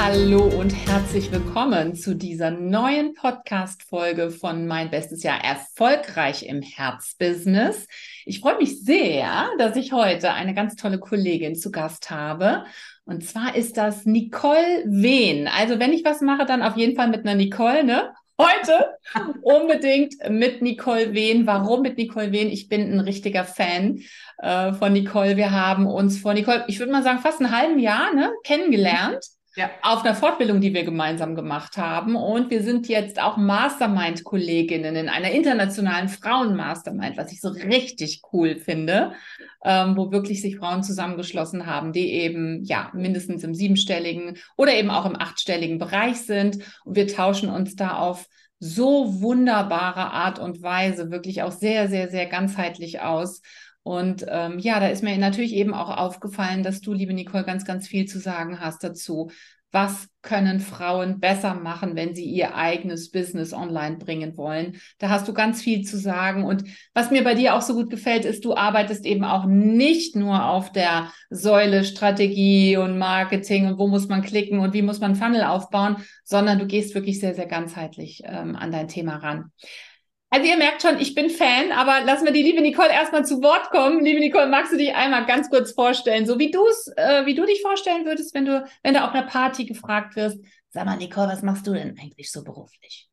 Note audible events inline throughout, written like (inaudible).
Hallo und herzlich willkommen zu dieser neuen Podcast-Folge von Mein Bestes Jahr Erfolgreich im Herzbusiness. Ich freue mich sehr, dass ich heute eine ganz tolle Kollegin zu Gast habe. Und zwar ist das Nicole Wehn. Also wenn ich was mache, dann auf jeden Fall mit einer Nicole, ne? Heute (laughs) unbedingt mit Nicole Wehn. Warum mit Nicole Wehn? Ich bin ein richtiger Fan äh, von Nicole. Wir haben uns vor Nicole, ich würde mal sagen, fast ein halben Jahr ne, kennengelernt ja. auf einer Fortbildung, die wir gemeinsam gemacht haben. Und wir sind jetzt auch Mastermind-Kolleginnen in einer internationalen Frauen-Mastermind, was ich so richtig cool finde, ähm, wo wirklich sich Frauen zusammengeschlossen haben, die eben ja mindestens im siebenstelligen oder eben auch im achtstelligen Bereich sind. Und wir tauschen uns da auf so wunderbare Art und Weise wirklich auch sehr, sehr, sehr ganzheitlich aus. Und ähm, ja, da ist mir natürlich eben auch aufgefallen, dass du, liebe Nicole, ganz, ganz viel zu sagen hast dazu. Was können Frauen besser machen, wenn sie ihr eigenes Business online bringen wollen? Da hast du ganz viel zu sagen. Und was mir bei dir auch so gut gefällt, ist, du arbeitest eben auch nicht nur auf der Säule Strategie und Marketing und wo muss man klicken und wie muss man Funnel aufbauen, sondern du gehst wirklich sehr, sehr ganzheitlich ähm, an dein Thema ran. Also ihr merkt schon, ich bin Fan, aber lassen wir die liebe Nicole erstmal zu Wort kommen. Liebe Nicole, magst du dich einmal ganz kurz vorstellen, so wie du es, äh, wie du dich vorstellen würdest, wenn du, wenn du auf einer Party gefragt wirst, sag mal, Nicole, was machst du denn eigentlich so beruflich?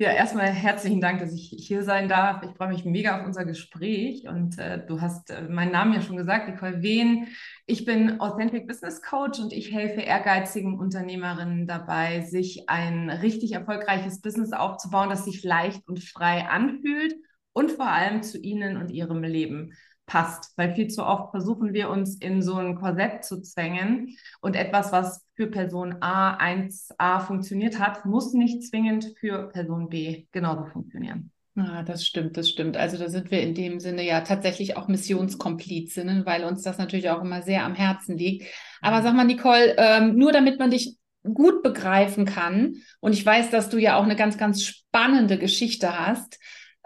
Ja, erstmal herzlichen Dank, dass ich hier sein darf. Ich freue mich mega auf unser Gespräch und äh, du hast äh, meinen Namen ja schon gesagt, Nicole Wehn. Ich bin Authentic Business Coach und ich helfe ehrgeizigen Unternehmerinnen dabei, sich ein richtig erfolgreiches Business aufzubauen, das sich leicht und frei anfühlt und vor allem zu ihnen und ihrem Leben passt. Weil viel zu oft versuchen wir uns in so ein Korsett zu zwängen und etwas, was für Person A 1a funktioniert hat, muss nicht zwingend für Person B genauso funktionieren. Ah, das stimmt, das stimmt. Also da sind wir in dem Sinne ja tatsächlich auch Missionskomplizinnen, weil uns das natürlich auch immer sehr am Herzen liegt. Aber sag mal, Nicole, ähm, nur damit man dich gut begreifen kann, und ich weiß, dass du ja auch eine ganz, ganz spannende Geschichte hast,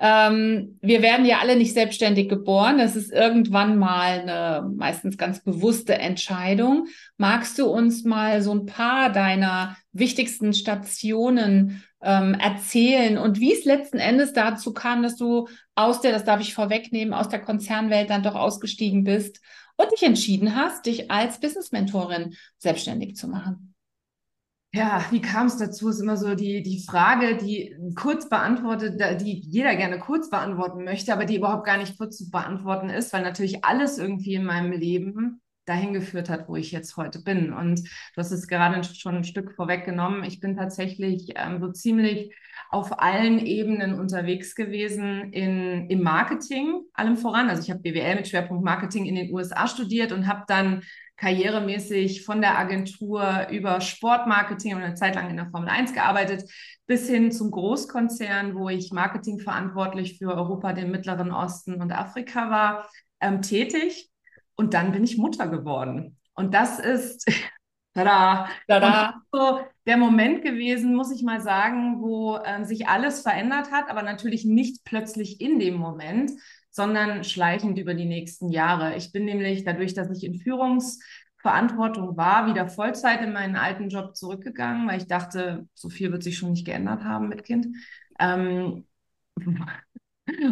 ähm, wir werden ja alle nicht selbstständig geboren. Das ist irgendwann mal eine meistens ganz bewusste Entscheidung. Magst du uns mal so ein paar deiner wichtigsten Stationen ähm, erzählen und wie es letzten Endes dazu kam, dass du aus der, das darf ich vorwegnehmen, aus der Konzernwelt dann doch ausgestiegen bist und dich entschieden hast, dich als Business-Mentorin selbstständig zu machen? Ja, wie kam es dazu, ist immer so die, die Frage, die kurz beantwortet, die jeder gerne kurz beantworten möchte, aber die überhaupt gar nicht kurz zu beantworten ist, weil natürlich alles irgendwie in meinem Leben dahin geführt hat, wo ich jetzt heute bin. Und du hast es gerade schon ein Stück vorweggenommen. Ich bin tatsächlich ähm, so ziemlich auf allen Ebenen unterwegs gewesen in, im Marketing, allem voran. Also ich habe BWL mit Schwerpunkt Marketing in den USA studiert und habe dann karrieremäßig von der Agentur über Sportmarketing und eine Zeit lang in der Formel 1 gearbeitet, bis hin zum Großkonzern, wo ich Marketing verantwortlich für Europa, den Mittleren Osten und Afrika war, ähm, tätig. Und dann bin ich Mutter geworden. Und das ist (laughs) tada, tada. so der Moment gewesen, muss ich mal sagen, wo ähm, sich alles verändert hat, aber natürlich nicht plötzlich in dem Moment, sondern schleichend über die nächsten Jahre. Ich bin nämlich dadurch, dass ich in Führungsverantwortung war, wieder Vollzeit in meinen alten Job zurückgegangen, weil ich dachte, so viel wird sich schon nicht geändert haben mit Kind. Ähm,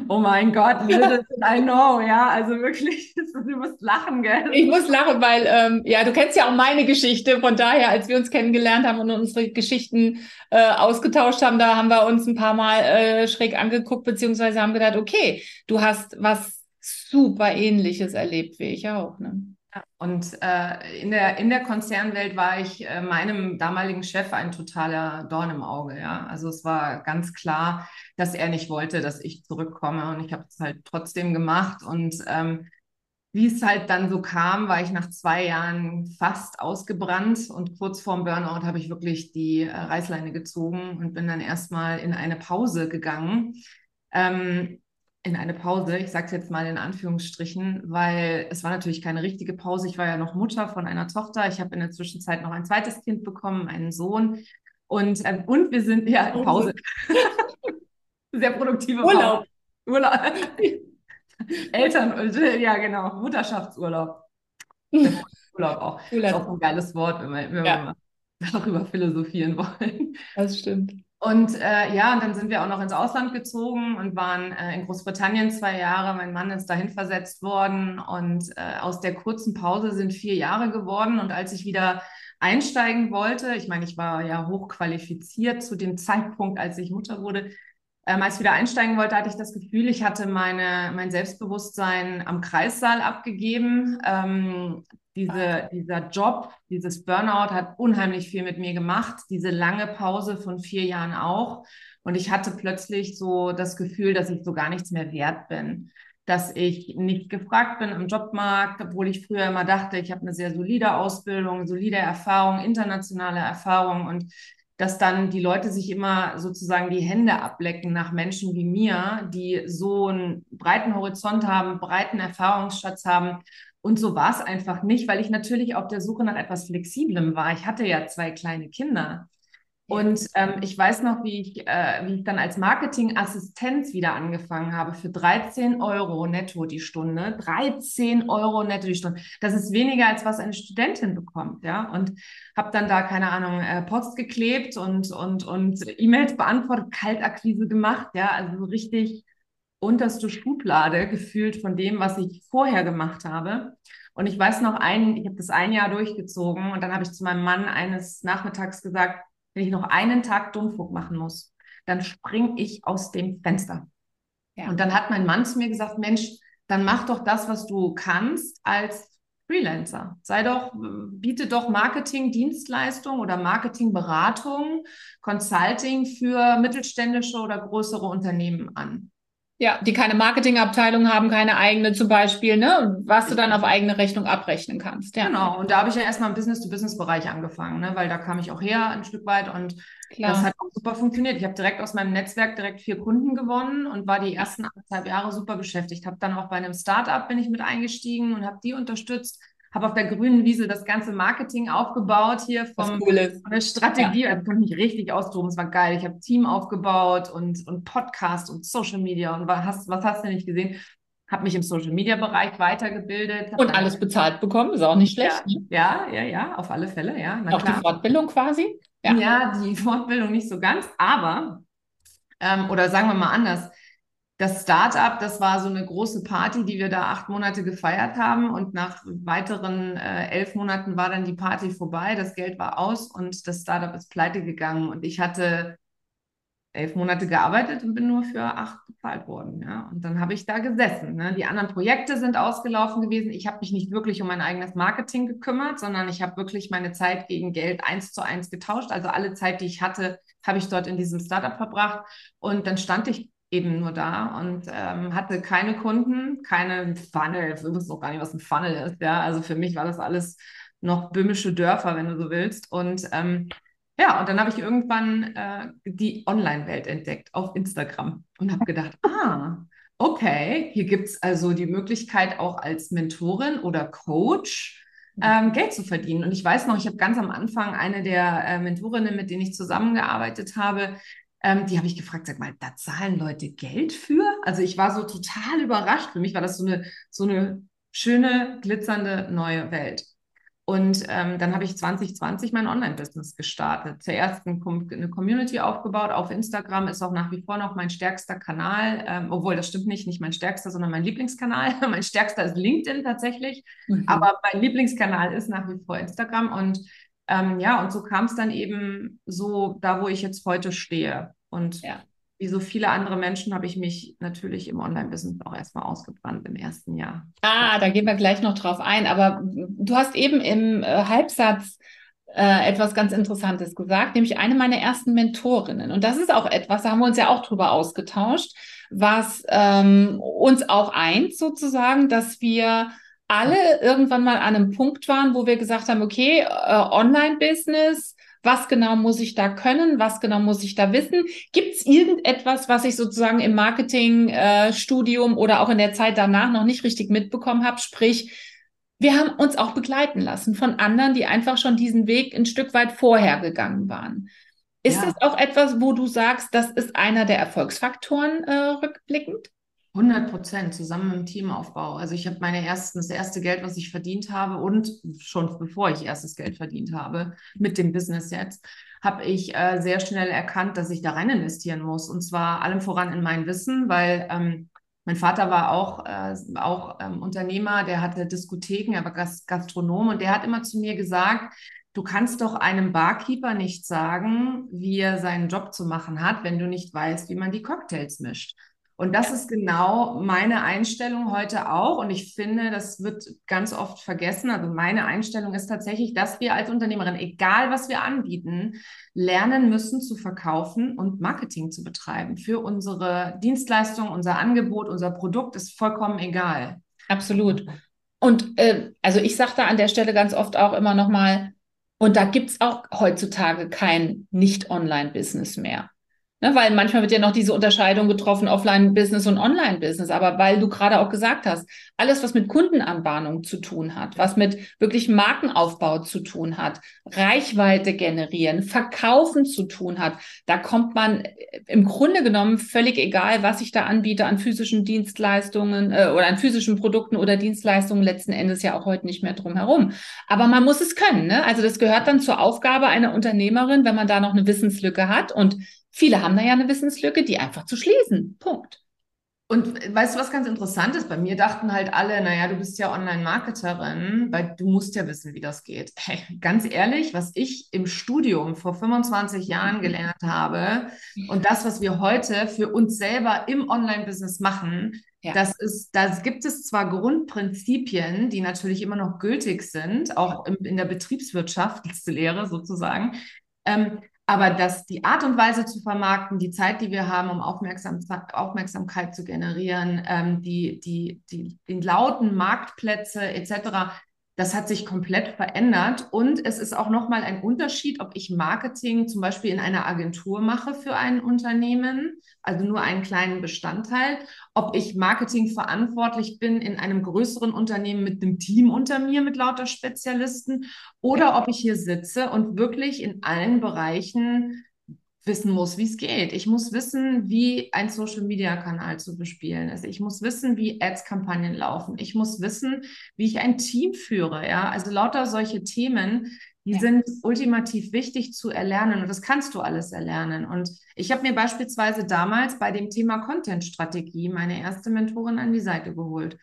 Oh mein Gott, little (laughs) I know, ja, also wirklich, (laughs) du musst lachen, gell? Ich muss lachen, weil, ähm, ja, du kennst ja auch meine Geschichte, von daher, als wir uns kennengelernt haben und unsere Geschichten äh, ausgetauscht haben, da haben wir uns ein paar Mal äh, schräg angeguckt, beziehungsweise haben gedacht, okay, du hast was super ähnliches erlebt wie ich auch, ne? Und äh, in, der, in der Konzernwelt war ich äh, meinem damaligen Chef ein totaler Dorn im Auge. Ja? Also es war ganz klar, dass er nicht wollte, dass ich zurückkomme. Und ich habe es halt trotzdem gemacht. Und ähm, wie es halt dann so kam, war ich nach zwei Jahren fast ausgebrannt. Und kurz vorm Burnout habe ich wirklich die äh, Reißleine gezogen und bin dann erstmal in eine Pause gegangen. Ähm, in eine Pause. Ich sage es jetzt mal in Anführungsstrichen, weil es war natürlich keine richtige Pause. Ich war ja noch Mutter von einer Tochter. Ich habe in der Zwischenzeit noch ein zweites Kind bekommen, einen Sohn. Und, ähm, und wir sind, ja, Pause. (laughs) Sehr produktive Urlaub. Urlaub. (laughs) Eltern, ja genau, Mutterschaftsurlaub. (laughs) Urlaub auch. Urlaub. Ist auch ein geiles Wort, wenn wir, wenn ja. wir darüber philosophieren wollen. Das stimmt. Und äh, ja, und dann sind wir auch noch ins Ausland gezogen und waren äh, in Großbritannien zwei Jahre. Mein Mann ist dahin versetzt worden und äh, aus der kurzen Pause sind vier Jahre geworden. Und als ich wieder einsteigen wollte, ich meine, ich war ja hochqualifiziert zu dem Zeitpunkt, als ich Mutter wurde, ähm, als ich wieder einsteigen wollte, hatte ich das Gefühl, ich hatte meine, mein Selbstbewusstsein am Kreissaal abgegeben. Ähm, diese, dieser Job, dieses Burnout hat unheimlich viel mit mir gemacht. Diese lange Pause von vier Jahren auch. Und ich hatte plötzlich so das Gefühl, dass ich so gar nichts mehr wert bin. Dass ich nicht gefragt bin im Jobmarkt, obwohl ich früher immer dachte, ich habe eine sehr solide Ausbildung, solide Erfahrung, internationale Erfahrung und dass dann die Leute sich immer sozusagen die Hände ablecken nach Menschen wie mir, die so einen breiten Horizont haben, breiten Erfahrungsschatz haben. Und so war es einfach nicht, weil ich natürlich auf der Suche nach etwas Flexiblem war. Ich hatte ja zwei kleine Kinder. Und ähm, ich weiß noch, wie ich, äh, wie ich dann als Marketingassistenz wieder angefangen habe für 13 Euro netto die Stunde. 13 Euro netto die Stunde. Das ist weniger, als was eine Studentin bekommt, ja. Und habe dann da, keine Ahnung, äh, Post geklebt und, und, und E-Mails beantwortet, Kaltakquise gemacht, ja. Also richtig unterste Schublade gefühlt von dem, was ich vorher gemacht habe. Und ich weiß noch, ein, ich habe das ein Jahr durchgezogen und dann habe ich zu meinem Mann eines Nachmittags gesagt, wenn ich noch einen Tag Dummfug machen muss, dann springe ich aus dem Fenster. Ja. Und dann hat mein Mann zu mir gesagt, Mensch, dann mach doch das, was du kannst als Freelancer. Sei doch, biete doch Marketing-Dienstleistung oder Marketingberatung, Consulting für mittelständische oder größere Unternehmen an. Ja, die keine Marketingabteilung haben, keine eigene zum Beispiel, ne? Was du dann auf eigene Rechnung abrechnen kannst. Ja. Genau, und da habe ich ja erstmal im Business-to-Business-Bereich angefangen, ne? weil da kam ich auch her ein Stück weit und Klar. das hat auch super funktioniert. Ich habe direkt aus meinem Netzwerk direkt vier Kunden gewonnen und war die ersten anderthalb Jahre super beschäftigt. Habe dann auch bei einem Startup bin ich mit eingestiegen und habe die unterstützt habe auf der grünen Wiese das ganze Marketing aufgebaut hier vom, cool von der Strategie. Ja. Also konnte mich richtig austoben. Es war geil. Ich habe Team aufgebaut und, und Podcast und Social Media und was hast, was hast du nicht gesehen? Habe mich im Social Media Bereich weitergebildet. Und alles bezahlt bekommen, ist auch nicht schlecht. Ja, ne? ja, ja, ja, auf alle Fälle, ja. Na auch klar. die Fortbildung quasi? Ja. ja, die (laughs) Fortbildung nicht so ganz, aber, ähm, oder sagen wir mal anders, das Startup, das war so eine große Party, die wir da acht Monate gefeiert haben. Und nach weiteren äh, elf Monaten war dann die Party vorbei, das Geld war aus und das Startup ist pleite gegangen. Und ich hatte elf Monate gearbeitet und bin nur für acht bezahlt worden. Ja? Und dann habe ich da gesessen. Ne? Die anderen Projekte sind ausgelaufen gewesen. Ich habe mich nicht wirklich um mein eigenes Marketing gekümmert, sondern ich habe wirklich meine Zeit gegen Geld eins zu eins getauscht. Also alle Zeit, die ich hatte, habe ich dort in diesem Startup verbracht. Und dann stand ich eben nur da und ähm, hatte keine Kunden, keine Funnel. Ich wusste auch gar nicht, was ein Funnel ist. Ja, also für mich war das alles noch böhmische Dörfer, wenn du so willst. Und ähm, ja, und dann habe ich irgendwann äh, die Online-Welt entdeckt auf Instagram und habe gedacht, (laughs) ah, okay, hier gibt es also die Möglichkeit auch als Mentorin oder Coach ähm, Geld zu verdienen. Und ich weiß noch, ich habe ganz am Anfang eine der äh, Mentorinnen, mit denen ich zusammengearbeitet habe, ähm, die habe ich gefragt, sag mal, da zahlen Leute Geld für? Also ich war so total überrascht. Für mich war das so eine, so eine schöne, glitzernde neue Welt. Und ähm, dann habe ich 2020 mein Online-Business gestartet. Zuerst eine Community aufgebaut auf Instagram, ist auch nach wie vor noch mein stärkster Kanal. Ähm, obwohl, das stimmt nicht, nicht mein stärkster, sondern mein Lieblingskanal. (laughs) mein stärkster ist LinkedIn tatsächlich. Mhm. Aber mein Lieblingskanal ist nach wie vor Instagram. Und ähm, ja, und so kam es dann eben so da, wo ich jetzt heute stehe. Und ja. wie so viele andere Menschen habe ich mich natürlich im Online-Business auch erstmal ausgebrannt im ersten Jahr. Ah, da gehen wir gleich noch drauf ein. Aber du hast eben im äh, Halbsatz äh, etwas ganz Interessantes gesagt, nämlich eine meiner ersten Mentorinnen. Und das ist auch etwas, da haben wir uns ja auch drüber ausgetauscht, was ähm, uns auch eint sozusagen, dass wir alle irgendwann mal an einem Punkt waren, wo wir gesagt haben, okay, äh, Online-Business Was genau muss ich da können? Was genau muss ich da wissen? Gibt es irgendetwas, was ich sozusagen im Marketingstudium äh, oder auch in der Zeit danach noch nicht richtig mitbekommen habe? Sprich, wir haben uns auch begleiten lassen von anderen, die einfach schon diesen Weg ein Stück weit vorher gegangen waren. Ist ja. das auch etwas, wo du sagst, das ist einer der Erfolgsfaktoren äh, rückblickend? 100 Prozent zusammen im Teamaufbau. Also ich habe meine ersten, das erste Geld, was ich verdient habe und schon bevor ich erstes Geld verdient habe mit dem Business jetzt, habe ich äh, sehr schnell erkannt, dass ich da rein investieren muss. Und zwar allem voran in mein Wissen, weil ähm, mein Vater war auch, äh, auch ähm, Unternehmer, der hatte Diskotheken, er war Gastronom und der hat immer zu mir gesagt, du kannst doch einem Barkeeper nicht sagen, wie er seinen Job zu machen hat, wenn du nicht weißt, wie man die Cocktails mischt. Und das ist genau meine Einstellung heute auch. Und ich finde, das wird ganz oft vergessen. Also meine Einstellung ist tatsächlich, dass wir als Unternehmerin, egal was wir anbieten, lernen müssen zu verkaufen und Marketing zu betreiben für unsere Dienstleistung, unser Angebot, unser Produkt ist vollkommen egal. Absolut. Und äh, also ich sage da an der Stelle ganz oft auch immer nochmal, und da gibt es auch heutzutage kein Nicht-Online-Business mehr. Ne, weil manchmal wird ja noch diese Unterscheidung getroffen, Offline-Business und Online-Business. Aber weil du gerade auch gesagt hast, alles, was mit Kundenanbahnung zu tun hat, was mit wirklich Markenaufbau zu tun hat, Reichweite generieren, Verkaufen zu tun hat, da kommt man im Grunde genommen völlig egal, was ich da anbiete an physischen Dienstleistungen äh, oder an physischen Produkten oder Dienstleistungen letzten Endes ja auch heute nicht mehr drum herum. Aber man muss es können. Ne? Also das gehört dann zur Aufgabe einer Unternehmerin, wenn man da noch eine Wissenslücke hat und Viele haben da ja eine Wissenslücke, die einfach zu schließen. Punkt. Und weißt du, was ganz interessant ist? Bei mir dachten halt alle, naja, du bist ja Online-Marketerin, weil du musst ja wissen, wie das geht. (laughs) Hey, ganz ehrlich, was ich im Studium vor 25 Jahren mhm. gelernt habe und das, was wir heute für uns selber im Online-Business machen, ja. das ist, da gibt es zwar Grundprinzipien, die natürlich immer noch gültig sind, auch in, in der Betriebswirtschaftslehre sozusagen. Ähm, aber dass die Art und Weise zu vermarkten, die Zeit, die wir haben, um Aufmerksam Aufmerksamkeit zu generieren, ähm, die, die, die, die lauten Marktplätze etc., das hat sich komplett verändert. Und es ist auch nochmal ein Unterschied, ob ich Marketing zum Beispiel in einer Agentur mache für ein Unternehmen, also nur einen kleinen Bestandteil, ob ich Marketing verantwortlich bin in einem größeren Unternehmen mit einem Team unter mir, mit lauter Spezialisten, oder ob ich hier sitze und wirklich in allen Bereichen wissen muss, wie es geht. Ich muss wissen, wie ein Social-Media-Kanal zu bespielen ist. Ich muss wissen, wie Ads-Kampagnen laufen. Ich muss wissen, wie ich ein Team führe. Ja, also lauter solche Themen, die ja. sind ultimativ wichtig zu erlernen und das kannst du alles erlernen. Und ich habe mir beispielsweise damals bei dem Thema Content-Strategie meine erste Mentorin an die Seite geholt,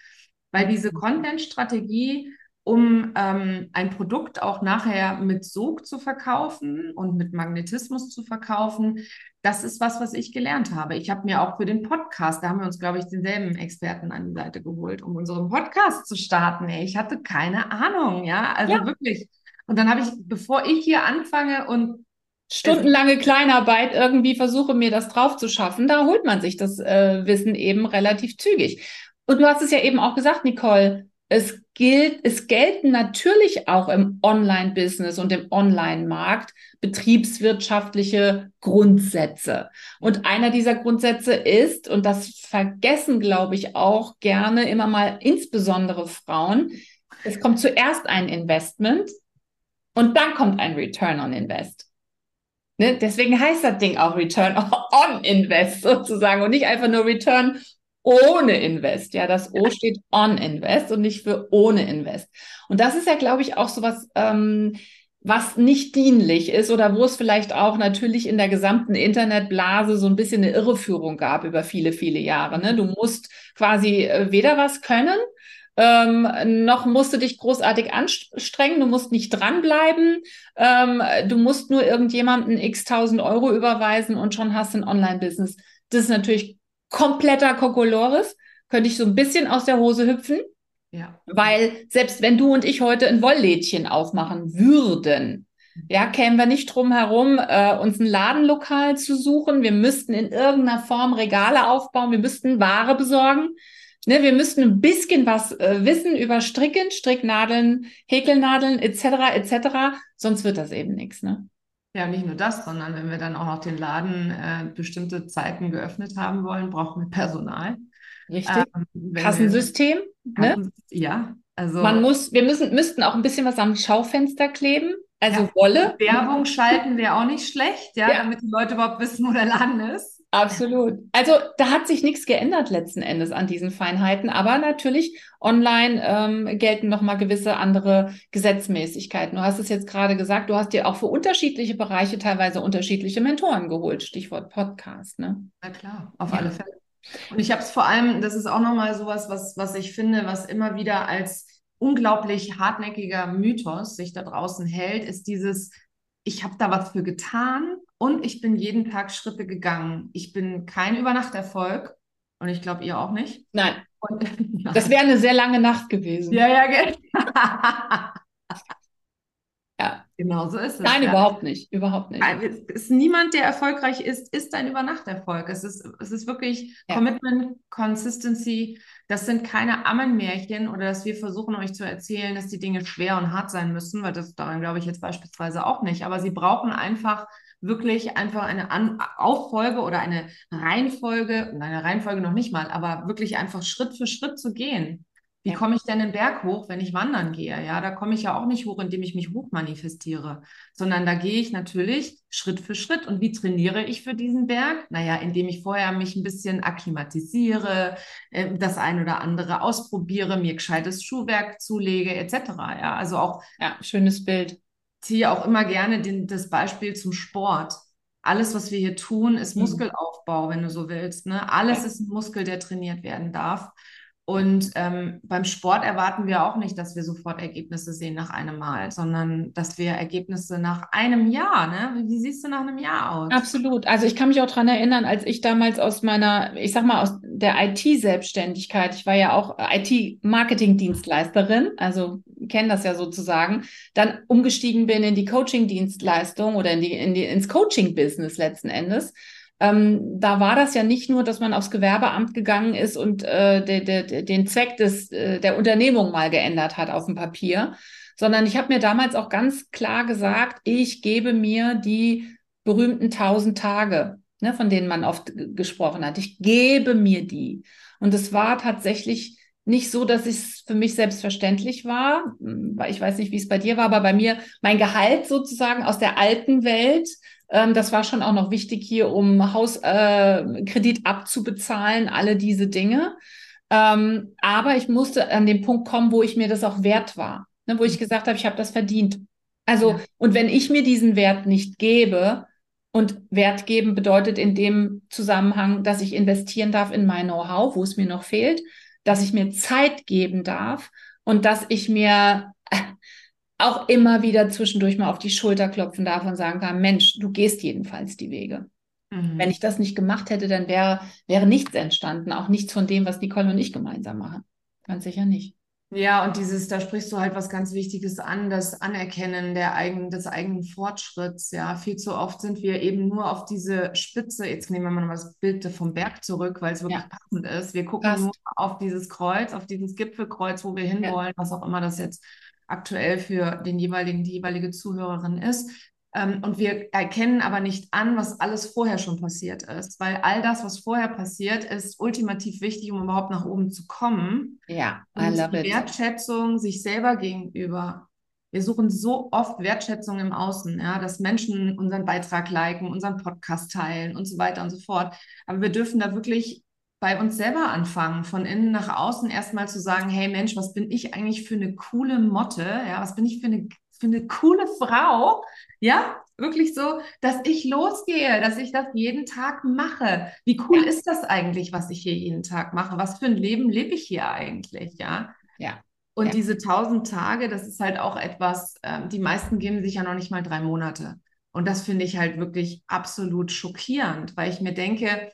weil diese mhm. Content-Strategie um ähm, ein Produkt auch nachher mit Sog zu verkaufen und mit Magnetismus zu verkaufen. Das ist was, was ich gelernt habe. Ich habe mir auch für den Podcast, da haben wir uns, glaube ich, denselben Experten an die Seite geholt, um unseren Podcast zu starten. Ey, ich hatte keine Ahnung, ja, also ja. wirklich. Und dann habe ich, bevor ich hier anfange und stundenlange Kleinarbeit irgendwie versuche, mir das drauf zu schaffen, da holt man sich das äh, Wissen eben relativ zügig. Und du hast es ja eben auch gesagt, Nicole, es gilt, es gelten natürlich auch im Online-Business und im Online-Markt betriebswirtschaftliche Grundsätze. Und einer dieser Grundsätze ist, und das vergessen, glaube ich, auch gerne immer mal insbesondere Frauen, es kommt zuerst ein Investment und dann kommt ein Return on Invest. Ne? Deswegen heißt das Ding auch Return on Invest sozusagen und nicht einfach nur Return ohne Invest. Ja, das O steht on Invest und nicht für ohne Invest. Und das ist ja, glaube ich, auch so was, ähm, was nicht dienlich ist oder wo es vielleicht auch natürlich in der gesamten Internetblase so ein bisschen eine Irreführung gab über viele, viele Jahre. Ne? Du musst quasi äh, weder was können, ähm, noch musst du dich großartig anstrengen, du musst nicht dranbleiben, ähm, du musst nur irgendjemandem x tausend Euro überweisen und schon hast du ein Online-Business. Das ist natürlich kompletter Kokolores, könnte ich so ein bisschen aus der Hose hüpfen. Ja. Weil selbst wenn du und ich heute ein Wolllädchen aufmachen würden, ja, kämen wir nicht drum herum, äh, uns ein Ladenlokal zu suchen. Wir müssten in irgendeiner Form Regale aufbauen. Wir müssten Ware besorgen. Ne, wir müssten ein bisschen was äh, wissen über Stricken, Stricknadeln, Häkelnadeln etc. etc. Sonst wird das eben nichts. Ne? Ja, nicht nur das, sondern wenn wir dann auch noch den Laden äh, bestimmte Zeiten geöffnet haben wollen, brauchen wir Personal. Richtig. Ähm, Kassensystem. Wir, ne? Ja, also. Man muss, wir müssen, müssten auch ein bisschen was am Schaufenster kleben. Also ja, Wolle. Werbung schalten wäre auch nicht schlecht, ja, ja, damit die Leute überhaupt wissen, wo der Laden ist. Absolut. Also da hat sich nichts geändert letzten Endes an diesen Feinheiten, aber natürlich online ähm, gelten nochmal gewisse andere Gesetzmäßigkeiten. Du hast es jetzt gerade gesagt, du hast dir auch für unterschiedliche Bereiche teilweise unterschiedliche Mentoren geholt, Stichwort Podcast. Ne? Na klar, auf ja. alle Fälle. Und ich habe es vor allem, das ist auch nochmal sowas, was, was ich finde, was immer wieder als unglaublich hartnäckiger Mythos sich da draußen hält, ist dieses, ich habe da was für getan und ich bin jeden Tag Schritte gegangen. Ich bin kein Übernachterfolg und ich glaube, ihr auch nicht. Nein. Und, (laughs) ja. Das wäre eine sehr lange Nacht gewesen. Ja, ja, genau. (laughs) ja. Genau so ist es. Nein, ja. überhaupt nicht. Überhaupt nicht. Es ist niemand, der erfolgreich ist, ist ein Übernachterfolg. Es ist, es ist wirklich ja. Commitment, Consistency. Das sind keine Ammenmärchen oder dass wir versuchen, euch zu erzählen, dass die Dinge schwer und hart sein müssen, weil das daran glaube ich jetzt beispielsweise auch nicht. Aber sie brauchen einfach wirklich einfach eine An Auffolge oder eine Reihenfolge, eine Reihenfolge noch nicht mal, aber wirklich einfach Schritt für Schritt zu gehen. Wie komme ich denn den Berg hoch, wenn ich wandern gehe? Ja, da komme ich ja auch nicht hoch, indem ich mich hoch manifestiere, sondern da gehe ich natürlich Schritt für Schritt. Und wie trainiere ich für diesen Berg? Naja, indem ich vorher mich ein bisschen akklimatisiere, äh, das ein oder andere ausprobiere, mir gescheites Schuhwerk zulege, etc. Ja, also auch. Ja, schönes Bild ziehe auch immer gerne den, das Beispiel zum Sport. Alles, was wir hier tun, ist mhm. Muskelaufbau, wenn du so willst. Ne? Alles ist ein Muskel, der trainiert werden darf. Und ähm, beim Sport erwarten wir auch nicht, dass wir sofort Ergebnisse sehen nach einem Mal, sondern dass wir Ergebnisse nach einem Jahr, ne? Wie siehst du nach einem Jahr aus? Absolut. Also ich kann mich auch daran erinnern, als ich damals aus meiner, ich sag mal, aus der IT-Selbstständigkeit, ich war ja auch IT-Marketing-Dienstleisterin, also kenne das ja sozusagen, dann umgestiegen bin in die Coaching-Dienstleistung oder in die, in die, ins Coaching-Business letzten Endes ähm, da war das ja nicht nur, dass man aufs Gewerbeamt gegangen ist und äh, de, de, den Zweck des, äh, der Unternehmung mal geändert hat auf dem Papier, sondern ich habe mir damals auch ganz klar gesagt, ich gebe mir die berühmten tausend Tage, ne, von denen man oft gesprochen hat. Ich gebe mir die. Und es war tatsächlich nicht so, dass es für mich selbstverständlich war, weil ich weiß nicht, wie es bei dir war, aber bei mir mein Gehalt sozusagen aus der alten Welt ähm, das war schon auch noch wichtig hier, um Hauskredit äh, abzubezahlen, alle diese Dinge. Ähm, aber ich musste an den Punkt kommen, wo ich mir das auch wert war, ne, wo ich gesagt habe, ich habe das verdient. Also, ja. und wenn ich mir diesen Wert nicht gebe, und Wert geben bedeutet in dem Zusammenhang, dass ich investieren darf in mein Know-how, wo es mir noch fehlt, dass ich mir Zeit geben darf und dass ich mir auch immer wieder zwischendurch mal auf die Schulter klopfen darf und sagen kann, Mensch, du gehst jedenfalls die Wege. Mhm. Wenn ich das nicht gemacht hätte, dann wäre, wäre nichts entstanden, auch nichts von dem, was Nicole und ich gemeinsam machen. Ganz sicher nicht. Ja, und dieses, da sprichst du halt was ganz Wichtiges an, das Anerkennen der eigenen, des eigenen Fortschritts. Ja, viel zu oft sind wir eben nur auf diese Spitze. Jetzt nehmen wir mal das Bild vom Berg zurück, weil es wirklich ja. passend ist. Wir gucken Passt. nur auf dieses Kreuz, auf dieses Gipfelkreuz, wo wir hinwollen, ja. was auch immer das jetzt aktuell für den jeweiligen, die jeweilige Zuhörerin ist. Ähm, und wir erkennen aber nicht an, was alles vorher schon passiert ist, weil all das, was vorher passiert, ist ultimativ wichtig, um überhaupt nach oben zu kommen. Ja, I love die it. Wertschätzung sich selber gegenüber. Wir suchen so oft Wertschätzung im Außen, ja, dass Menschen unseren Beitrag liken, unseren Podcast teilen und so weiter und so fort. Aber wir dürfen da wirklich bei uns selber anfangen, von innen nach außen erstmal zu sagen, hey Mensch, was bin ich eigentlich für eine coole Motte? Ja, was bin ich für eine, für eine coole Frau? Ja, wirklich so, dass ich losgehe, dass ich das jeden Tag mache. Wie cool ja. ist das eigentlich, was ich hier jeden Tag mache? Was für ein Leben lebe ich hier eigentlich? Ja. Ja. Und ja. diese tausend Tage, das ist halt auch etwas, äh, die meisten geben sich ja noch nicht mal drei Monate. Und das finde ich halt wirklich absolut schockierend, weil ich mir denke,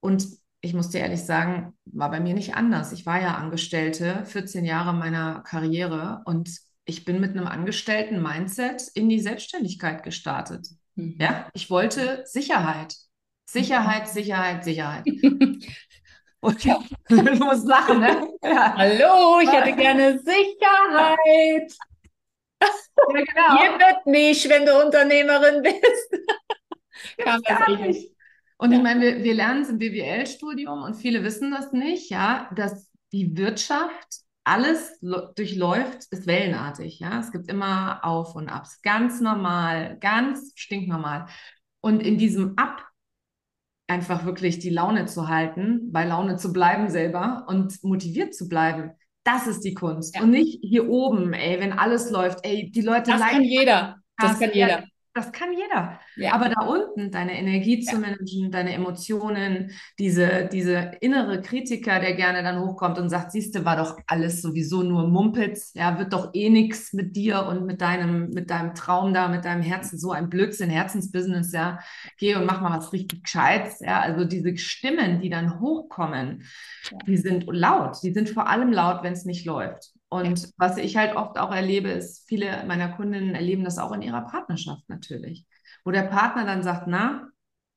und ich muss dir ehrlich sagen, war bei mir nicht anders. Ich war ja Angestellte, 14 Jahre meiner Karriere und ich bin mit einem Angestellten-Mindset in die Selbstständigkeit gestartet. Mhm. Ja, ich wollte Sicherheit. Sicherheit, (laughs) Sicherheit, Sicherheit. (laughs) und ja, (laughs) du musst lachen, ne? Ja. Hallo, ich hätte gerne Sicherheit. Ja, genau. Hier wird nicht, wenn du Unternehmerin bist. Kann gar nicht. Und ja. ich meine, wir, wir lernen es im BWL-Studium und viele wissen das nicht, ja, dass die Wirtschaft alles durchläuft, ist wellenartig, ja. Es gibt immer Auf und Abs. Ganz normal, ganz stinknormal. Und in diesem Ab einfach wirklich die Laune zu halten, bei Laune zu bleiben selber und motiviert zu bleiben. Das ist die Kunst. Ja. Und nicht hier oben, ey, wenn alles läuft, ey, die Leute Das kann jeder. Das kann jeder. Das kann jeder. Ja. Aber da unten deine Energie zu managen, deine Emotionen, diese, diese innere Kritiker, der gerne dann hochkommt und sagt, siehste, war doch alles sowieso nur Mumpitz, ja, wird doch eh nichts mit dir und mit deinem, mit deinem Traum da, mit deinem Herzen, so ein Blödsinn, Herzensbusiness, ja, geh und mach mal was richtig Gescheites, ja, also diese Stimmen, die dann hochkommen, ja. die sind laut, die sind vor allem laut, wenn es nicht läuft. Und was ich halt oft auch erlebe, ist, viele meiner Kundinnen erleben das auch in ihrer Partnerschaft natürlich, wo der Partner dann sagt, na,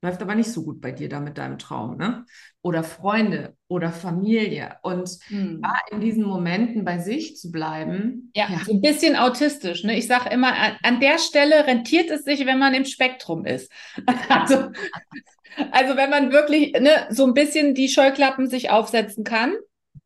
läuft aber nicht so gut bei dir da mit deinem Traum, ne? Oder Freunde oder Familie. Und hm. in diesen Momenten bei sich zu bleiben. Ja, ja. so ein bisschen autistisch. Ne? Ich sage immer, an, an, der Stelle rentiert es sich, wenn man im Spektrum ist. (laughs) also, also wenn man wirklich ne, so ein bisschen die Scheuklappen sich aufsetzen kann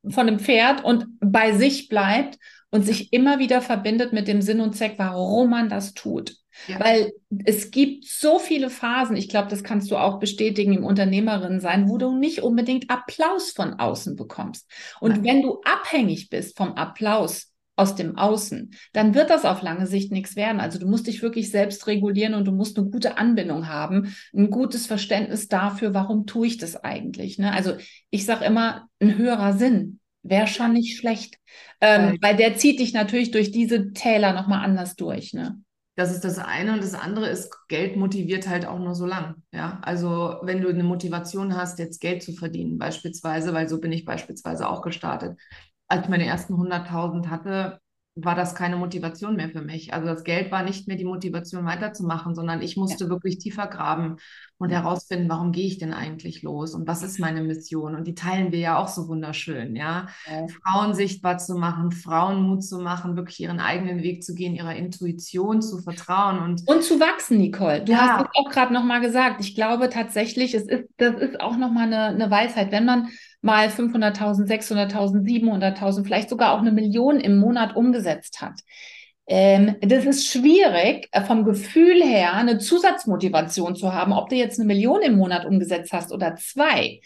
von einem Pferd und bei sich bleibt und sich immer wieder verbindet mit dem Sinn und Zweck, warum man das tut. Ja. Weil es gibt so viele Phasen, ich glaube, das kannst du auch bestätigen im Unternehmerin sein, wo du nicht unbedingt Applaus von außen bekommst. Und Nein. wenn du abhängig bist vom Applaus aus dem Außen, dann wird das auf lange Sicht nichts werden. Also du musst dich wirklich selbst regulieren und du musst eine gute Anbindung haben, ein gutes Verständnis dafür, warum tue ich das eigentlich. Ne? Also ich sage immer, ein höherer Sinn wäre schon nicht schlecht, ähm, weil der zieht dich natürlich durch diese Täler nochmal anders durch. Ne? Das ist das eine und das andere ist, Geld motiviert halt auch nur so lang. Ja, also wenn du eine Motivation hast, jetzt Geld zu verdienen, beispielsweise, weil so bin ich beispielsweise auch gestartet als ich meine ersten 100.000 hatte, war das keine Motivation mehr für mich. Also das Geld war nicht mehr die Motivation weiterzumachen, sondern ich musste ja. wirklich tiefer graben und herausfinden, warum gehe ich denn eigentlich los und was ist meine Mission? Und die teilen wir ja auch so wunderschön, ja. ja. Frauen sichtbar zu machen, Frauen Mut zu machen, wirklich ihren eigenen Weg zu gehen, ihrer Intuition zu vertrauen und und zu wachsen, Nicole. Du ja. hast es auch gerade noch mal gesagt. Ich glaube tatsächlich, es ist das ist auch noch mal eine, eine Weisheit, wenn man mal 500.000, 600.000, 700.000, vielleicht sogar auch eine Million im Monat umgesetzt hat. Ähm, das ist schwierig, äh, vom Gefühl her eine Zusatzmotivation zu haben, ob du jetzt eine Million im Monat umgesetzt hast oder zwei.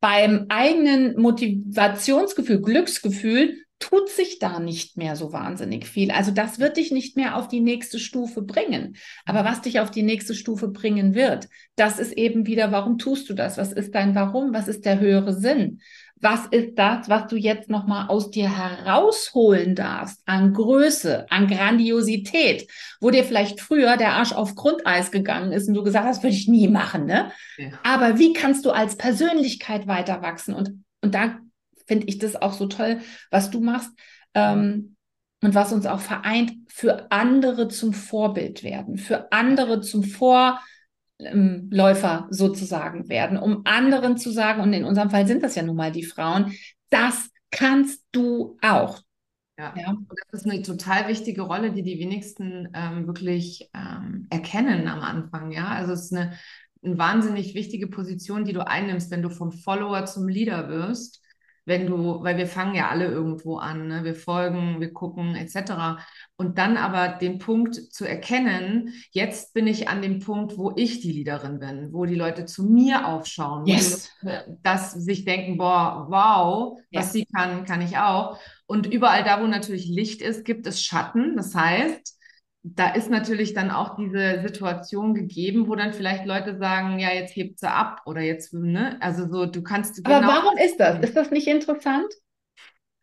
Beim eigenen Motivationsgefühl, Glücksgefühl tut sich da nicht mehr so wahnsinnig viel. Also das wird dich nicht mehr auf die nächste Stufe bringen. Aber was dich auf die nächste Stufe bringen wird, das ist eben wieder, warum tust du das? Was ist dein Warum? Was ist der höhere Sinn? Was ist das, was du jetzt nochmal aus dir herausholen darfst an Größe, an Grandiosität, wo dir vielleicht früher der Arsch auf Grundeis gegangen ist und du gesagt hast, würde ich nie machen, ne? Ja. Aber wie kannst du als Persönlichkeit weiter wachsen? Und, und da finde ich das auch so toll, was du machst. Ähm, und was uns auch vereint, für andere zum Vorbild werden, für andere zum Vorläufer sozusagen werden, um anderen zu sagen, und in unserem Fall sind das ja nun mal die Frauen, das kannst du auch. Ja. ja. Und das ist eine total wichtige Rolle, die die wenigsten ähm, wirklich ähm, erkennen am Anfang. Ja, also es ist eine, eine wahnsinnig wichtige Position, die du einnimmst, wenn du vom Follower zum Leader wirst wenn du, weil wir fangen ja alle irgendwo an, ne? wir folgen, wir gucken etc. Und dann aber den Punkt zu erkennen, jetzt bin ich an dem Punkt, wo ich die Leaderin bin, wo die Leute zu mir aufschauen, yes. Leute, dass sich denken, boah, wow, was sie kann, kann ich auch. Und überall da, wo natürlich Licht ist, gibt es Schatten. Das heißt, da ist natürlich dann auch diese Situation gegeben, wo dann vielleicht Leute sagen, ja, jetzt hebt sie ab oder jetzt, ne? Also so, du kannst. Aber genau warum ist das? Ist das nicht interessant?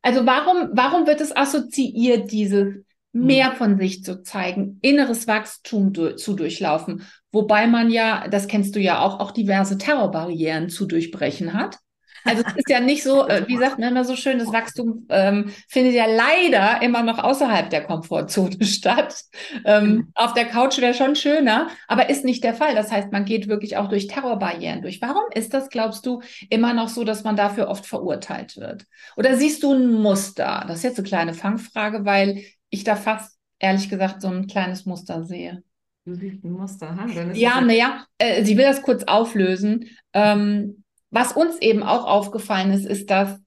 Also warum, warum wird es assoziiert, dieses mehr hm. von sich zu zeigen, inneres Wachstum du zu durchlaufen, wobei man ja, das kennst du ja auch, auch diverse Terrorbarrieren zu durchbrechen hat? Also es ist ja nicht so, äh, wie sagt man immer so schön, das Wachstum ähm, findet ja leider immer noch außerhalb der Komfortzone (laughs) statt. Ähm, mhm. Auf der Couch wäre schon schöner, aber ist nicht der Fall. Das heißt, man geht wirklich auch durch Terrorbarrieren durch. Warum ist das, glaubst du, immer noch so, dass man dafür oft verurteilt wird? Oder siehst du ein Muster? Das ist jetzt eine kleine Fangfrage, weil ich da fast ehrlich gesagt so ein kleines Muster sehe. Du siehst ein Muster, ha? Ja, naja, äh, sie will das kurz auflösen. Ähm, was uns eben auch aufgefallen ist, ist, dass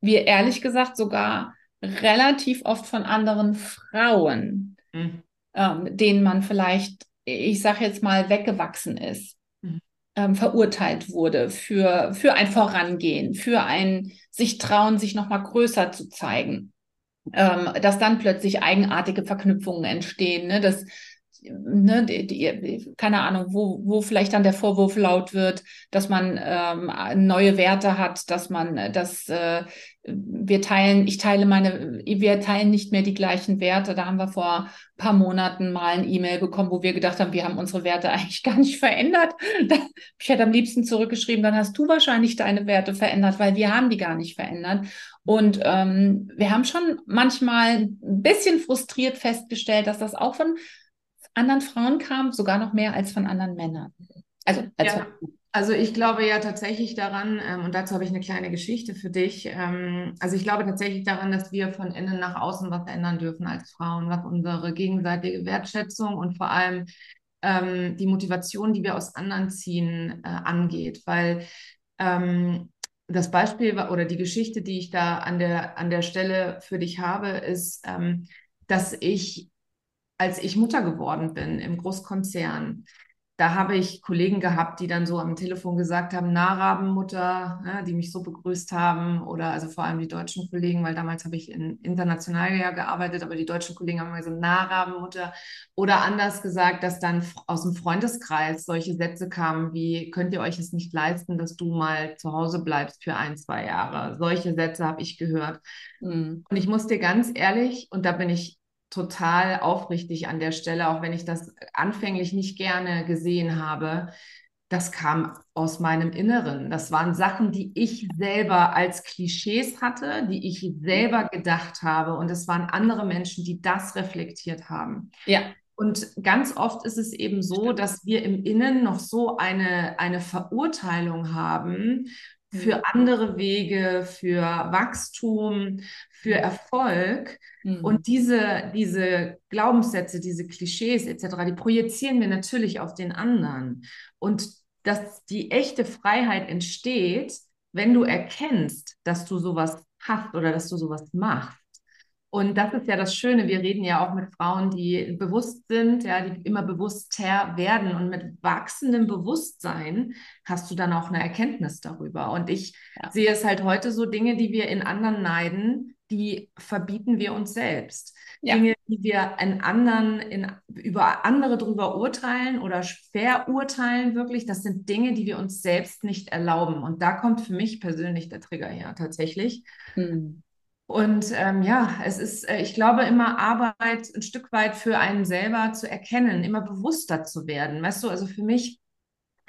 wir ehrlich gesagt sogar relativ oft von anderen Frauen, Mhm. ähm, denen man vielleicht, ich sage jetzt mal, weggewachsen ist, Mhm. ähm, verurteilt wurde für, für ein Vorangehen, für ein sich trauen, sich nochmal größer zu zeigen. Ähm, dass dann plötzlich eigenartige Verknüpfungen entstehen, ne? dass ne, die, die, keine Ahnung, wo, wo vielleicht dann der Vorwurf laut wird, dass man ähm, neue Werte hat, dass man, dass äh, wir teilen, ich teile meine, wir teilen nicht mehr die gleichen Werte. Da haben wir vor ein paar Monaten mal ein E-Mail bekommen, wo wir gedacht haben, wir haben unsere Werte (laughs) eigentlich gar nicht verändert. Ich hätte am liebsten zurückgeschrieben, dann hast du wahrscheinlich deine Werte verändert, weil wir haben die gar nicht verändert. Und ähm, wir haben schon manchmal ein bisschen frustriert festgestellt, dass das auch von anderen Frauen kam, sogar noch mehr als von anderen Männern. Also, als Ja. Also ich glaube ja tatsächlich daran, ähm, und dazu habe ich eine kleine Geschichte für dich. Ähm, also ich glaube tatsächlich daran, dass wir von innen nach außen was ändern dürfen als Frauen, was unsere gegenseitige Wertschätzung und vor allem ähm, die Motivation, die wir aus anderen ziehen, äh, angeht. Weil ähm, das Beispiel oder die Geschichte, die ich da an der, an der Stelle für dich habe, ist, ähm, dass ich, als ich Mutter geworden bin im Großkonzern, da habe ich Kollegen gehabt, die dann so am Telefon gesagt haben, na Rabenmutter, ne, die mich so begrüßt haben oder also vor allem die deutschen Kollegen, weil damals habe ich in, international ja gearbeitet, aber die deutschen Kollegen haben immer gesagt, na Rabenmutter oder anders gesagt, dass dann aus dem Freundeskreis solche Sätze kamen wie, könnt ihr euch es nicht leisten, dass du mal zu Hause bleibst für ein, zwei Jahre. Solche Sätze habe ich gehört. Mhm. Und ich muss dir ganz ehrlich, und da bin ich total aufrichtig an der Stelle, auch wenn ich das anfänglich nicht gerne gesehen habe, das kam aus meinem Inneren. Das waren Sachen, die ich selber als Klischees hatte, die ich selber gedacht habe. Und es waren andere Menschen, die das reflektiert haben. Ja, Und ganz oft ist es eben so, dass wir im Innen noch so eine, eine Verurteilung haben für Mhm. andere Wege, für Wachstum, für Erfolg. Mhm. Und diese, diese Glaubenssätze, diese Klischees etc., die projizieren wir natürlich auf den anderen. Und dass die echte Freiheit entsteht, wenn du erkennst, dass du sowas hast oder dass du sowas machst. Und das ist ja das Schöne. Wir reden ja auch mit Frauen, die bewusst sind, ja, die immer bewusster werden. Und mit wachsendem Bewusstsein hast du dann auch eine Erkenntnis darüber. Und ich Ja. sehe es halt heute so Dinge, die wir in anderen neiden, die verbieten wir uns selbst. Ja. Dinge, die wir in anderen, in, über andere drüber urteilen oder verurteilen wirklich, das sind Dinge, die wir uns selbst nicht erlauben. Und da kommt für mich persönlich der Trigger her, tatsächlich. Mhm. Und ähm, ja, es ist, äh, ich glaube, immer Arbeit ein Stück weit für einen selber zu erkennen, immer bewusster zu werden. Weißt du, also für mich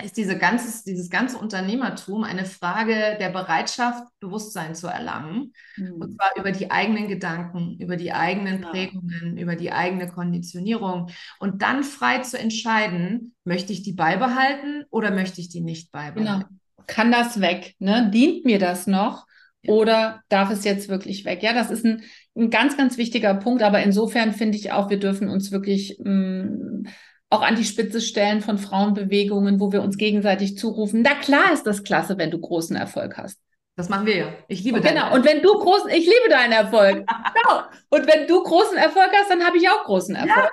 ist diese ganze, dieses ganze Unternehmertum eine Frage der Bereitschaft, Bewusstsein zu erlangen. Und Mhm. zwar über die eigenen Gedanken, über die eigenen Ja. Prägungen, über die eigene Konditionierung. Und dann frei zu entscheiden, möchte ich die beibehalten oder möchte ich die nicht Genau. beibehalten? Kann das weg? Ne? Dient mir das noch? Ja. Oder darf es jetzt wirklich weg? Ja, das ist ein, ein ganz, ganz wichtiger Punkt. Aber insofern finde ich auch, wir dürfen uns wirklich mh, auch an die Spitze stellen von Frauenbewegungen, wo wir uns gegenseitig zurufen. Na klar ist das klasse, wenn du großen Erfolg hast. Das machen wir ja. Ich liebe Und deine genau. Und wenn du großen, ich liebe deinen Erfolg. (laughs) genau. Und wenn du großen Erfolg hast, dann habe ich auch großen Erfolg.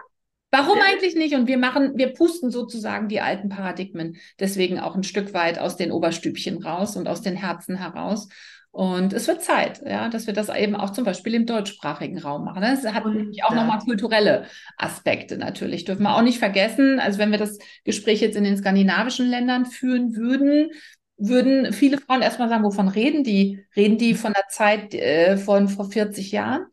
Warum Ja. eigentlich nicht? Und wir machen, wir pusten sozusagen die alten Paradigmen deswegen auch ein Stück weit aus den Oberstübchen raus und aus den Herzen heraus. Und es wird Zeit, ja, dass wir das eben auch zum Beispiel im deutschsprachigen Raum machen. Das hat Und nämlich auch nochmal kulturelle Aspekte natürlich. Dürfen wir auch nicht vergessen. Also wenn wir das Gespräch jetzt in den skandinavischen Ländern führen würden, würden viele Frauen erstmal sagen, wovon reden die? Reden die von der Zeit äh, von vor 40 Jahren?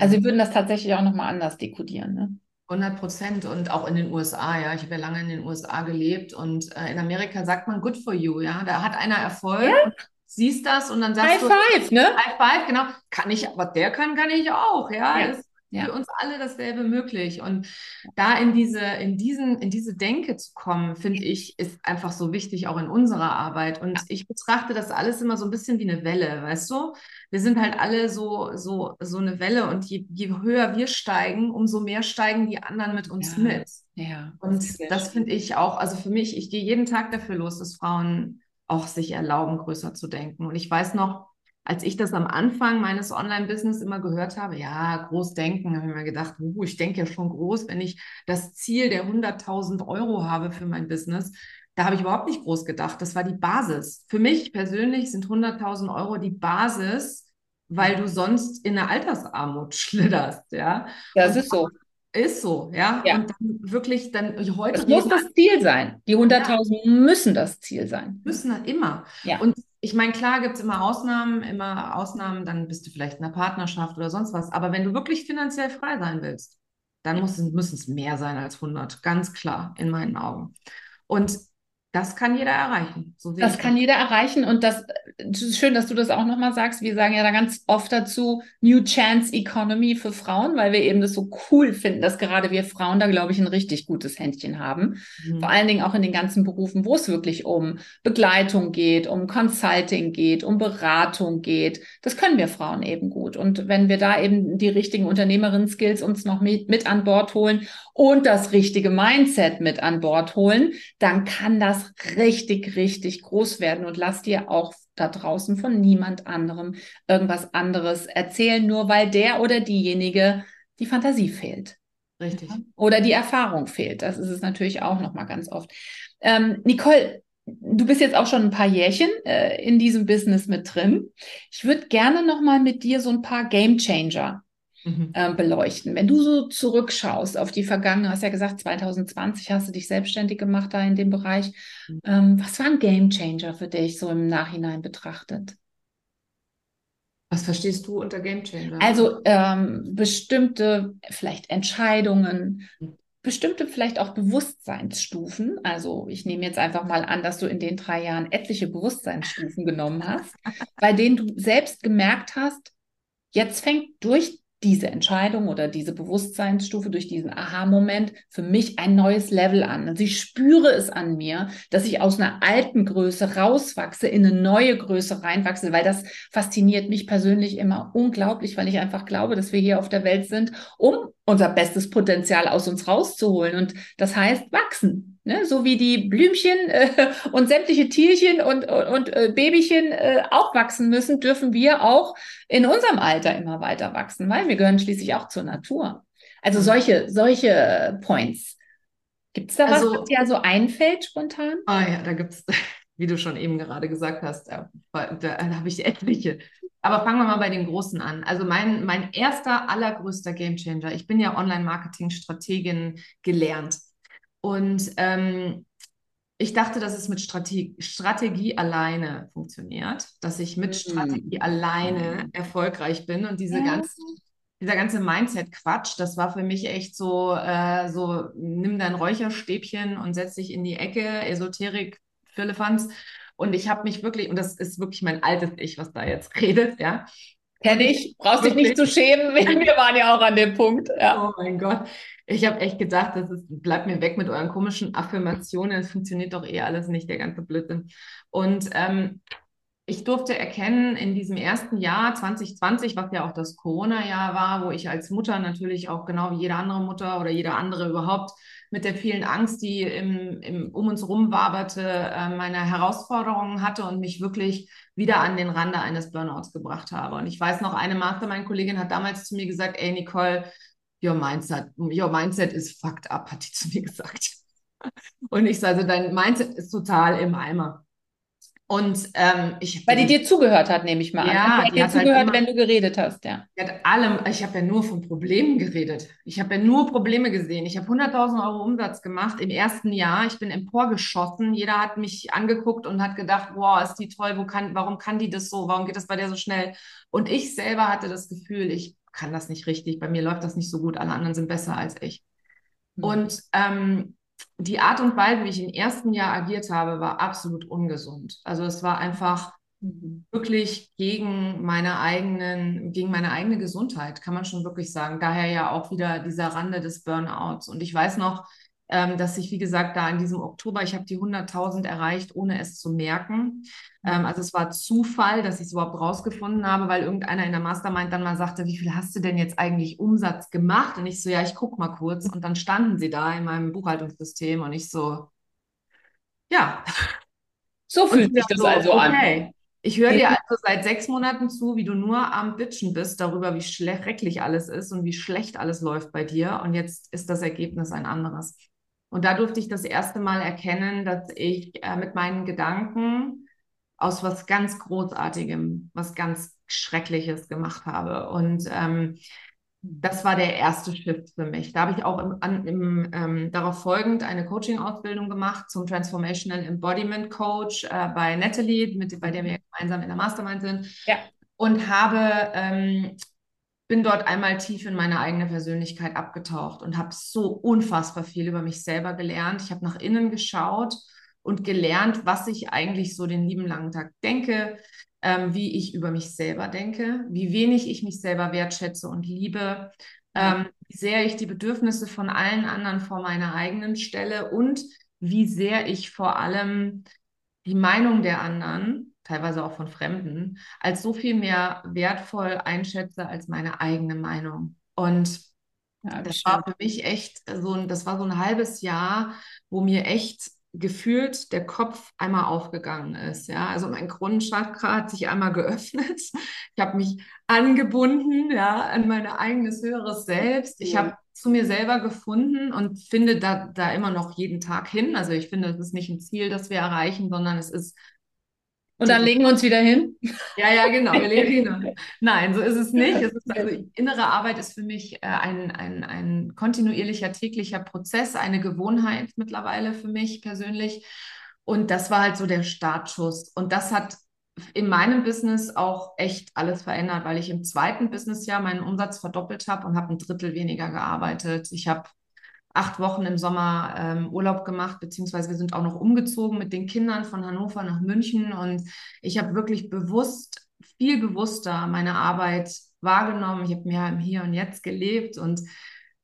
Also wir würden das tatsächlich auch nochmal anders dekodieren. Ne? 100 Prozent und auch in den USA, ja. Ich habe ja lange in den USA gelebt und äh, in Amerika sagt man good for you, ja. Da hat einer Erfolg und siehst das und dann sagst High du five, ne? High five, genau. Kann ich, aber der kann, kann ich auch, ja. Ja. Das, ja. für uns alle dasselbe möglich. Und da in diese, in diesen, in diese Denke zu kommen, finde ich, ist einfach so wichtig, auch in unserer Arbeit. Und ich betrachte das alles immer so ein bisschen wie eine Welle, weißt du? Wir sind halt alle so, so, so eine Welle und je, je höher wir steigen, umso mehr steigen die anderen mit uns ja. mit. Ja. Und das, das finde ich auch, also für mich, ich gehe jeden Tag dafür los, dass Frauen auch sich erlauben, größer zu denken. Und ich weiß noch, als ich das am Anfang meines Online-Business immer gehört habe, ja, groß denken, habe ich mir gedacht, uh, ich denke ja schon groß, wenn ich das Ziel der 100.000 Euro habe für mein Business. Da habe ich überhaupt nicht groß gedacht. Das war die Basis. Für mich persönlich sind 100.000 Euro die Basis, weil du sonst in eine Altersarmut (laughs) schlitterst, ja. Das Und ist so. Ist so, ja. ja. Und dann wirklich dann heute. Das muss das Ziel sein. Die 100.000 ja. müssen das Ziel sein. Müssen halt immer. Ja. Und ich meine, klar gibt es immer Ausnahmen, immer Ausnahmen, dann bist du vielleicht in einer Partnerschaft oder sonst was. Aber wenn du wirklich finanziell frei sein willst, dann muss, müssen es mehr sein als 100. Ganz klar, in meinen Augen. Und das kann jeder erreichen. So das kann das. jeder erreichen und das, ist schön, dass du das auch nochmal sagst. Wir sagen ja da ganz oft dazu New Chance Economy für Frauen, weil wir eben das so cool finden, dass gerade wir Frauen da, glaube ich, ein richtig gutes Händchen haben. Mhm. Vor allen Dingen auch in den ganzen Berufen, wo es wirklich um Begleitung geht, um Consulting geht, um Beratung geht. Das können wir Frauen eben gut. Und wenn wir da eben die richtigen Unternehmerinnen-Skills uns noch mit, mit an Bord holen und das richtige Mindset mit an Bord holen, dann kann das richtig, richtig groß werden und lass dir auch da draußen von niemand anderem irgendwas anderes erzählen, nur weil der oder diejenige die Fantasie fehlt. Richtig. Oder die Erfahrung fehlt. Das ist es natürlich auch nochmal ganz oft. Ähm, Nicole, du bist jetzt auch schon ein paar Jährchen äh, in diesem Business mit drin. Ich würde gerne nochmal mit dir so ein paar Game Changer mhm. äh, beleuchten. Wenn du so zurückschaust auf die Vergangenheit, hast ja gesagt, 2020 hast du dich selbstständig gemacht da in dem Bereich. Mhm. Ähm, was war ein Game Changer für dich so im Nachhinein betrachtet? Was verstehst du unter Game Changer? Also ähm, bestimmte vielleicht Entscheidungen, mhm. bestimmte vielleicht auch Bewusstseinsstufen. Also ich nehme jetzt einfach mal an, dass du in den drei Jahren etliche Bewusstseinsstufen genommen hast, (laughs) bei denen du selbst gemerkt hast, jetzt fängt durch diese Entscheidung oder diese Bewusstseinsstufe, durch diesen Aha-Moment für mich ein neues Level an. Also ich spüre es an mir, dass ich aus einer alten Größe rauswachse, in eine neue Größe reinwachse, weil das fasziniert mich persönlich immer unglaublich, weil ich einfach glaube, dass wir hier auf der Welt sind, um unser bestes Potenzial aus uns rauszuholen. Und das heißt wachsen. Ne? So wie die Blümchen (laughs) äh, und sämtliche Tierchen und, und, und äh, Babychen äh, auch wachsen müssen, dürfen wir auch in unserem Alter immer weiter wachsen, weil wir gehören schließlich auch zur Natur. Also mhm. solche, solche Points. Gibt es da also, was, was dir so einfällt spontan? Ah ja, da gibt es, (laughs) wie du schon eben gerade gesagt hast, da, da, da habe ich etliche. Aber fangen wir mal bei den Großen an. Also mein, mein erster, allergrößter Gamechanger. Ich bin ja Online-Marketing-Strategin gelernt. Und ähm, ich dachte, dass es mit Strategie, Strategie alleine funktioniert, dass ich mit mhm. Strategie alleine erfolgreich bin und diese ja. ganzen dieser ganze Mindset-Quatsch, das war für mich echt so, äh, so, nimm dein Räucherstäbchen und setz dich in die Ecke, Esoterik, Firlefanz. Und ich habe mich wirklich, und das ist wirklich mein altes Ich, was da jetzt (laughs) redet, ja. Kenn ich, brauchst dich nicht zu schämen, (laughs) wir waren ja auch an dem Punkt. Ja. Oh mein Gott. Ich habe echt gedacht, das ist, bleibt mir weg mit euren komischen Affirmationen. Es funktioniert doch eh alles nicht, der ganze Blödsinn. Und ähm, ich durfte erkennen in diesem ersten Jahr 2020, was ja auch das Corona-Jahr war, wo ich als Mutter natürlich auch genau wie jede andere Mutter oder jeder andere überhaupt mit der vielen Angst, die im, im, um uns rum waberte, äh, meine Herausforderungen hatte und mich wirklich wieder an den Rande eines Burnouts gebracht habe. Und ich weiß noch, eine Mastermind-Kollegin hat damals zu mir gesagt, ey Nicole, your mindset, your mindset is fucked up, hat die zu mir gesagt. Und ich sage, also dein Mindset ist total im Eimer. Und ähm, ich weil die dir zugehört hat, nehme ich mal ja, an. Die hat dir halt zugehört, halt immer, wenn du geredet hast, ja. Die hat allem, ich habe ja nur von Problemen geredet. Ich habe ja nur Probleme gesehen. Ich habe 100.000 Euro Umsatz gemacht im ersten Jahr. Ich bin emporgeschossen. Jeder hat mich angeguckt und hat gedacht, wow, ist die toll. Wo kann, warum kann die das so? Warum geht das bei der so schnell? Und ich selber hatte das Gefühl, ich kann das nicht richtig, bei mir läuft das nicht so gut, alle anderen sind besser als ich. Mhm. Und ähm, die Art und Weise, wie ich im ersten Jahr agiert habe, war absolut ungesund. Also es war einfach mhm. wirklich gegen meine eigenen, gegen meine eigene Gesundheit, kann man schon wirklich sagen. Daher ja auch wieder dieser Rande des Burnouts. Und ich weiß noch, ähm, dass ich, wie gesagt, da in diesem Oktober, ich habe die 100.000 erreicht, ohne es zu merken. Ähm, also es war Zufall, dass ich es überhaupt rausgefunden habe, weil irgendeiner in der Mastermind dann mal sagte, wie viel hast du denn jetzt eigentlich Umsatz gemacht? Und ich so, ja, ich gucke mal kurz. Und dann standen sie da in meinem Buchhaltungssystem und ich so, ja. So fühlt sich das so, also okay. an. Ich höre dir also seit sechs Monaten zu, wie du nur am Bitchen bist darüber, wie schrecklich alles ist und wie schlecht alles läuft bei dir. Und jetzt ist das Ergebnis ein anderes. Und da durfte ich das erste Mal erkennen, dass ich äh, mit meinen Gedanken aus was ganz Großartigem, was ganz Schreckliches gemacht habe. Und ähm, das war der erste Shift für mich. Da habe ich auch im, an, im, ähm, darauf folgend eine Coaching-Ausbildung gemacht zum Transformational Embodiment Coach äh, bei Natalie, mit, bei der wir gemeinsam in der Mastermind sind. Ja. Und habe ähm, bin dort einmal tief in meine eigene Persönlichkeit abgetaucht und habe so unfassbar viel über mich selber gelernt. Ich habe nach innen geschaut und gelernt, was ich eigentlich so den lieben langen Tag denke, ähm, wie ich über mich selber denke, wie wenig ich mich selber wertschätze und liebe, ähm, wie sehr ich die Bedürfnisse von allen anderen vor meiner eigenen stelle und wie sehr ich vor allem die Meinung der anderen teilweise auch von Fremden, als so viel mehr wertvoll einschätze als meine eigene Meinung. Und ja, das war für mich echt so ein, das war so ein halbes Jahr, wo mir echt gefühlt der Kopf einmal aufgegangen ist. Ja, also mein Grundchakra hat sich einmal geöffnet. Ich habe mich angebunden, ja, an mein eigenes höheres Selbst. Ich habe zu mir selber gefunden und finde da, da immer noch jeden Tag hin. Also ich finde, es ist nicht ein Ziel, das wir erreichen, sondern es ist und dann legen wir uns wieder hin. Ja, ja, genau. Wir legen hin. Nein, so ist es nicht. Es ist also, innere Arbeit ist für mich äh, ein, ein, ein kontinuierlicher täglicher Prozess, eine Gewohnheit mittlerweile für mich persönlich. Und das war halt so der Startschuss. Und das hat in meinem Business auch echt alles verändert, weil ich im zweiten Businessjahr meinen Umsatz verdoppelt habe und habe ein Drittel weniger gearbeitet. Ich habe acht Wochen im Sommer ähm, Urlaub gemacht, beziehungsweise wir sind auch noch umgezogen mit den Kindern von Hannover nach München und ich habe wirklich bewusst, viel bewusster meine Arbeit wahrgenommen. Ich habe mehr im Hier und Jetzt gelebt und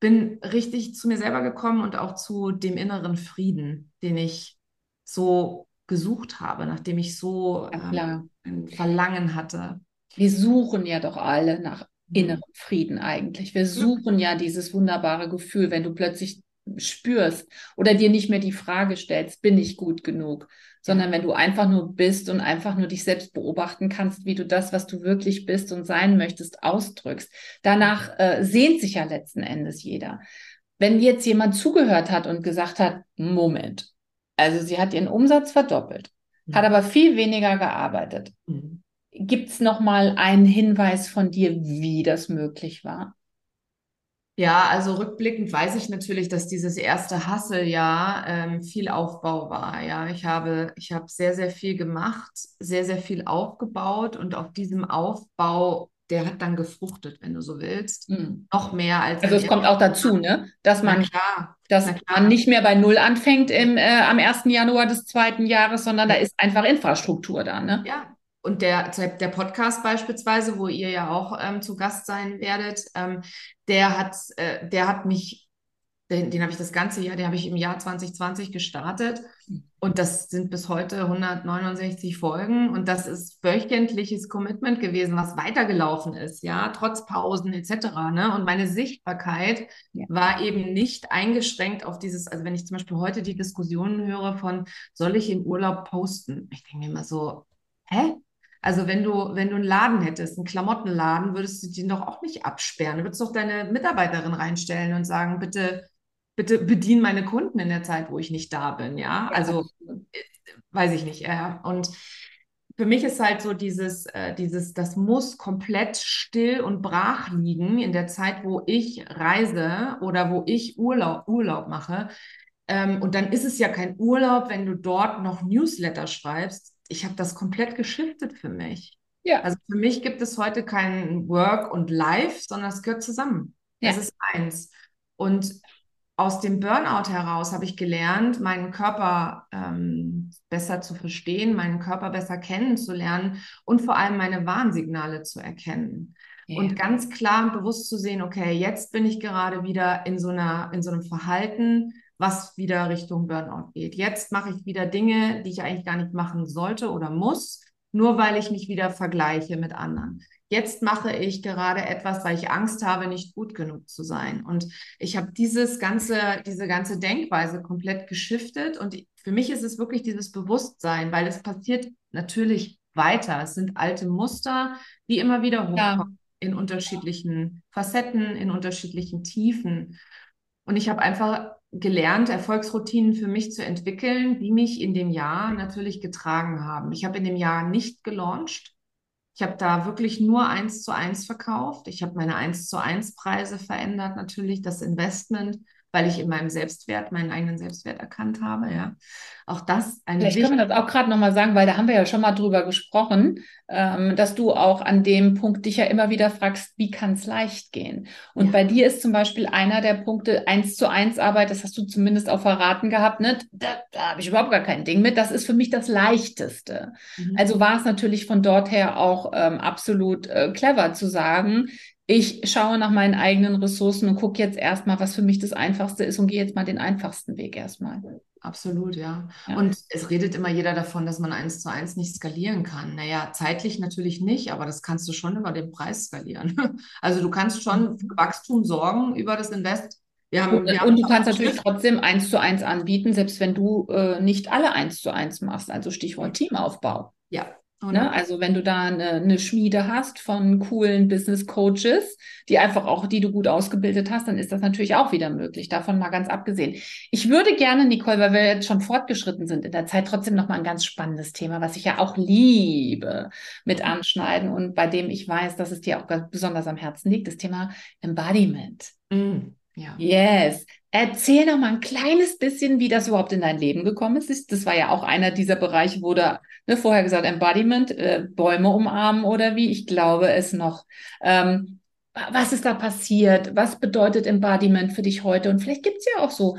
bin richtig zu mir selber gekommen und auch zu dem inneren Frieden, den ich so gesucht habe, nachdem ich so ja, äh, ein Verlangen hatte. Wir suchen ja doch alle nach inneren Frieden eigentlich. Wir suchen ja dieses wunderbare Gefühl, wenn du plötzlich spürst oder dir nicht mehr die Frage stellst, bin ich gut genug, sondern wenn du einfach nur bist und einfach nur dich selbst beobachten kannst, wie du das, was du wirklich bist und sein möchtest, ausdrückst. Danach äh, sehnt sich ja letzten Endes jeder. Wenn jetzt jemand zugehört hat und gesagt hat, Moment, also sie hat ihren Umsatz verdoppelt, mhm. hat aber viel weniger gearbeitet. Mhm. Gibt es noch mal einen Hinweis von dir, wie das möglich war? Ja, also rückblickend weiß ich natürlich, dass dieses erste Hasseljahr ähm, viel Aufbau war. Ja, ich habe, ich habe sehr, sehr viel gemacht, sehr, sehr viel aufgebaut und auf diesem Aufbau, der hat dann gefruchtet, wenn du so willst. Mhm. Noch mehr als. Also es kommt auch dazu, ne? Dass man, dass man nicht mehr bei Null anfängt im, äh, am 1. Januar des zweiten Jahres, sondern da ist einfach Infrastruktur da, ne? Ja, und der, der Podcast beispielsweise, wo ihr ja auch ähm, zu Gast sein werdet, ähm, der hat, äh, der hat mich, den, den habe ich das ganze Jahr, den habe ich im Jahr 2020 gestartet. Und das sind bis heute 169 Folgen. Und das ist wöchentliches Commitment gewesen, was weitergelaufen ist, ja, trotz Pausen etc. Ne? Und meine Sichtbarkeit ja. war eben nicht eingeschränkt auf dieses, also wenn ich zum Beispiel heute die Diskussionen höre von, soll ich im Urlaub posten? Ich denke mir immer so, hä? Also wenn du, wenn du einen Laden hättest, einen Klamottenladen, würdest du den doch auch nicht absperren. Du würdest doch deine Mitarbeiterin reinstellen und sagen, bitte, bitte bedien meine Kunden in der Zeit, wo ich nicht da bin. Ja, also äh, weiß ich nicht. Ja. Und für mich ist halt so dieses, äh, dieses, das muss komplett still und brach liegen in der Zeit, wo ich reise oder wo ich Urlaub, Urlaub mache. Ähm, und dann ist es ja kein Urlaub, wenn du dort noch Newsletter schreibst, ich habe das komplett geschiftet für mich. Ja. Also für mich gibt es heute kein Work und Life, sondern es gehört zusammen. Ja. Es ist eins. Und aus dem Burnout heraus habe ich gelernt, meinen Körper ähm, besser zu verstehen, meinen Körper besser kennenzulernen und vor allem meine Warnsignale zu erkennen. Yeah. Und ganz klar und bewusst zu sehen, okay, jetzt bin ich gerade wieder in so einer, in so einem Verhalten, was wieder Richtung Burnout geht. Jetzt mache ich wieder Dinge, die ich eigentlich gar nicht machen sollte oder muss, nur weil ich mich wieder vergleiche mit anderen. Jetzt mache ich gerade etwas, weil ich Angst habe, nicht gut genug zu sein. Und ich habe dieses ganze, diese ganze Denkweise komplett geschiftet. Und für mich ist es wirklich dieses Bewusstsein, weil es passiert natürlich weiter. Es sind alte Muster, die immer wieder hochkommen ja. in unterschiedlichen Facetten, in unterschiedlichen Tiefen. Und ich habe einfach gelernt, Erfolgsroutinen für mich zu entwickeln, die mich in dem Jahr natürlich getragen haben. Ich habe in dem Jahr nicht gelauncht. Ich habe da wirklich nur eins zu eins verkauft. Ich habe meine eins zu eins Preise verändert, natürlich das Investment weil ich in meinem Selbstwert, meinen eigenen Selbstwert erkannt habe, ja. Auch das ein Vielleicht können wir das auch gerade nochmal sagen, weil da haben wir ja schon mal drüber gesprochen, ähm, dass du auch an dem Punkt dich ja immer wieder fragst, wie kann es leicht gehen? Und ja. bei dir ist zum Beispiel einer der Punkte eins zu eins Arbeit, das hast du zumindest auch verraten gehabt, ne? Da, da habe ich überhaupt gar kein Ding mit. Das ist für mich das Leichteste. Mhm. Also war es natürlich von dort her auch ähm, absolut äh, clever zu sagen, ich schaue nach meinen eigenen Ressourcen und gucke jetzt erstmal, was für mich das Einfachste ist und gehe jetzt mal den einfachsten Weg erstmal. Absolut, ja. ja. Und es redet immer jeder davon, dass man eins zu eins nicht skalieren kann. Naja, zeitlich natürlich nicht, aber das kannst du schon über den Preis skalieren. (laughs) Also du kannst schon für Wachstum sorgen über das Invest. Wir haben, und, wir und du kannst natürlich trotzdem eins zu eins anbieten, selbst wenn du äh, nicht alle eins zu eins machst. Also Stichwort Teamaufbau. Ja, Ne? Also wenn du da eine, eine, Schmiede hast von coolen Business Coaches, die einfach auch, die du gut ausgebildet hast, dann ist das natürlich auch wieder möglich. Davon mal ganz abgesehen. Ich würde gerne, Nicole, weil wir jetzt schon fortgeschritten sind in der Zeit, trotzdem noch mal ein ganz spannendes Thema, was ich ja auch liebe, mit anschneiden und bei dem ich weiß, dass es dir auch ganz besonders am Herzen liegt, das Thema Embodiment. Mm. Ja. Yes. Erzähl noch mal ein kleines bisschen, wie das überhaupt in dein Leben gekommen ist. Das war ja auch einer dieser Bereiche, wo da ne, vorher gesagt Embodiment, äh, Bäume umarmen oder wie. Ich glaube es noch. Ähm, was ist da passiert? Was bedeutet Embodiment für dich heute? Und vielleicht gibt es ja auch so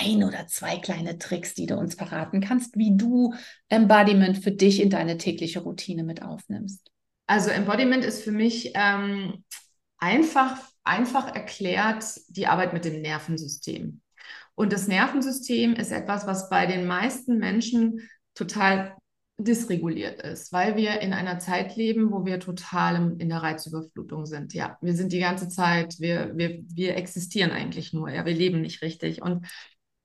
ein oder zwei kleine Tricks, die du uns verraten kannst, wie du Embodiment für dich in deine tägliche Routine mit aufnimmst. Also Embodiment ist für mich ähm, einfach einfach erklärt die Arbeit mit dem Nervensystem. Und das Nervensystem ist etwas, was bei den meisten Menschen total dysreguliert ist, weil wir in einer Zeit leben, wo wir total in der Reizüberflutung sind. Ja, wir sind die ganze Zeit, wir, wir, wir existieren eigentlich nur, ja, wir leben nicht richtig. Und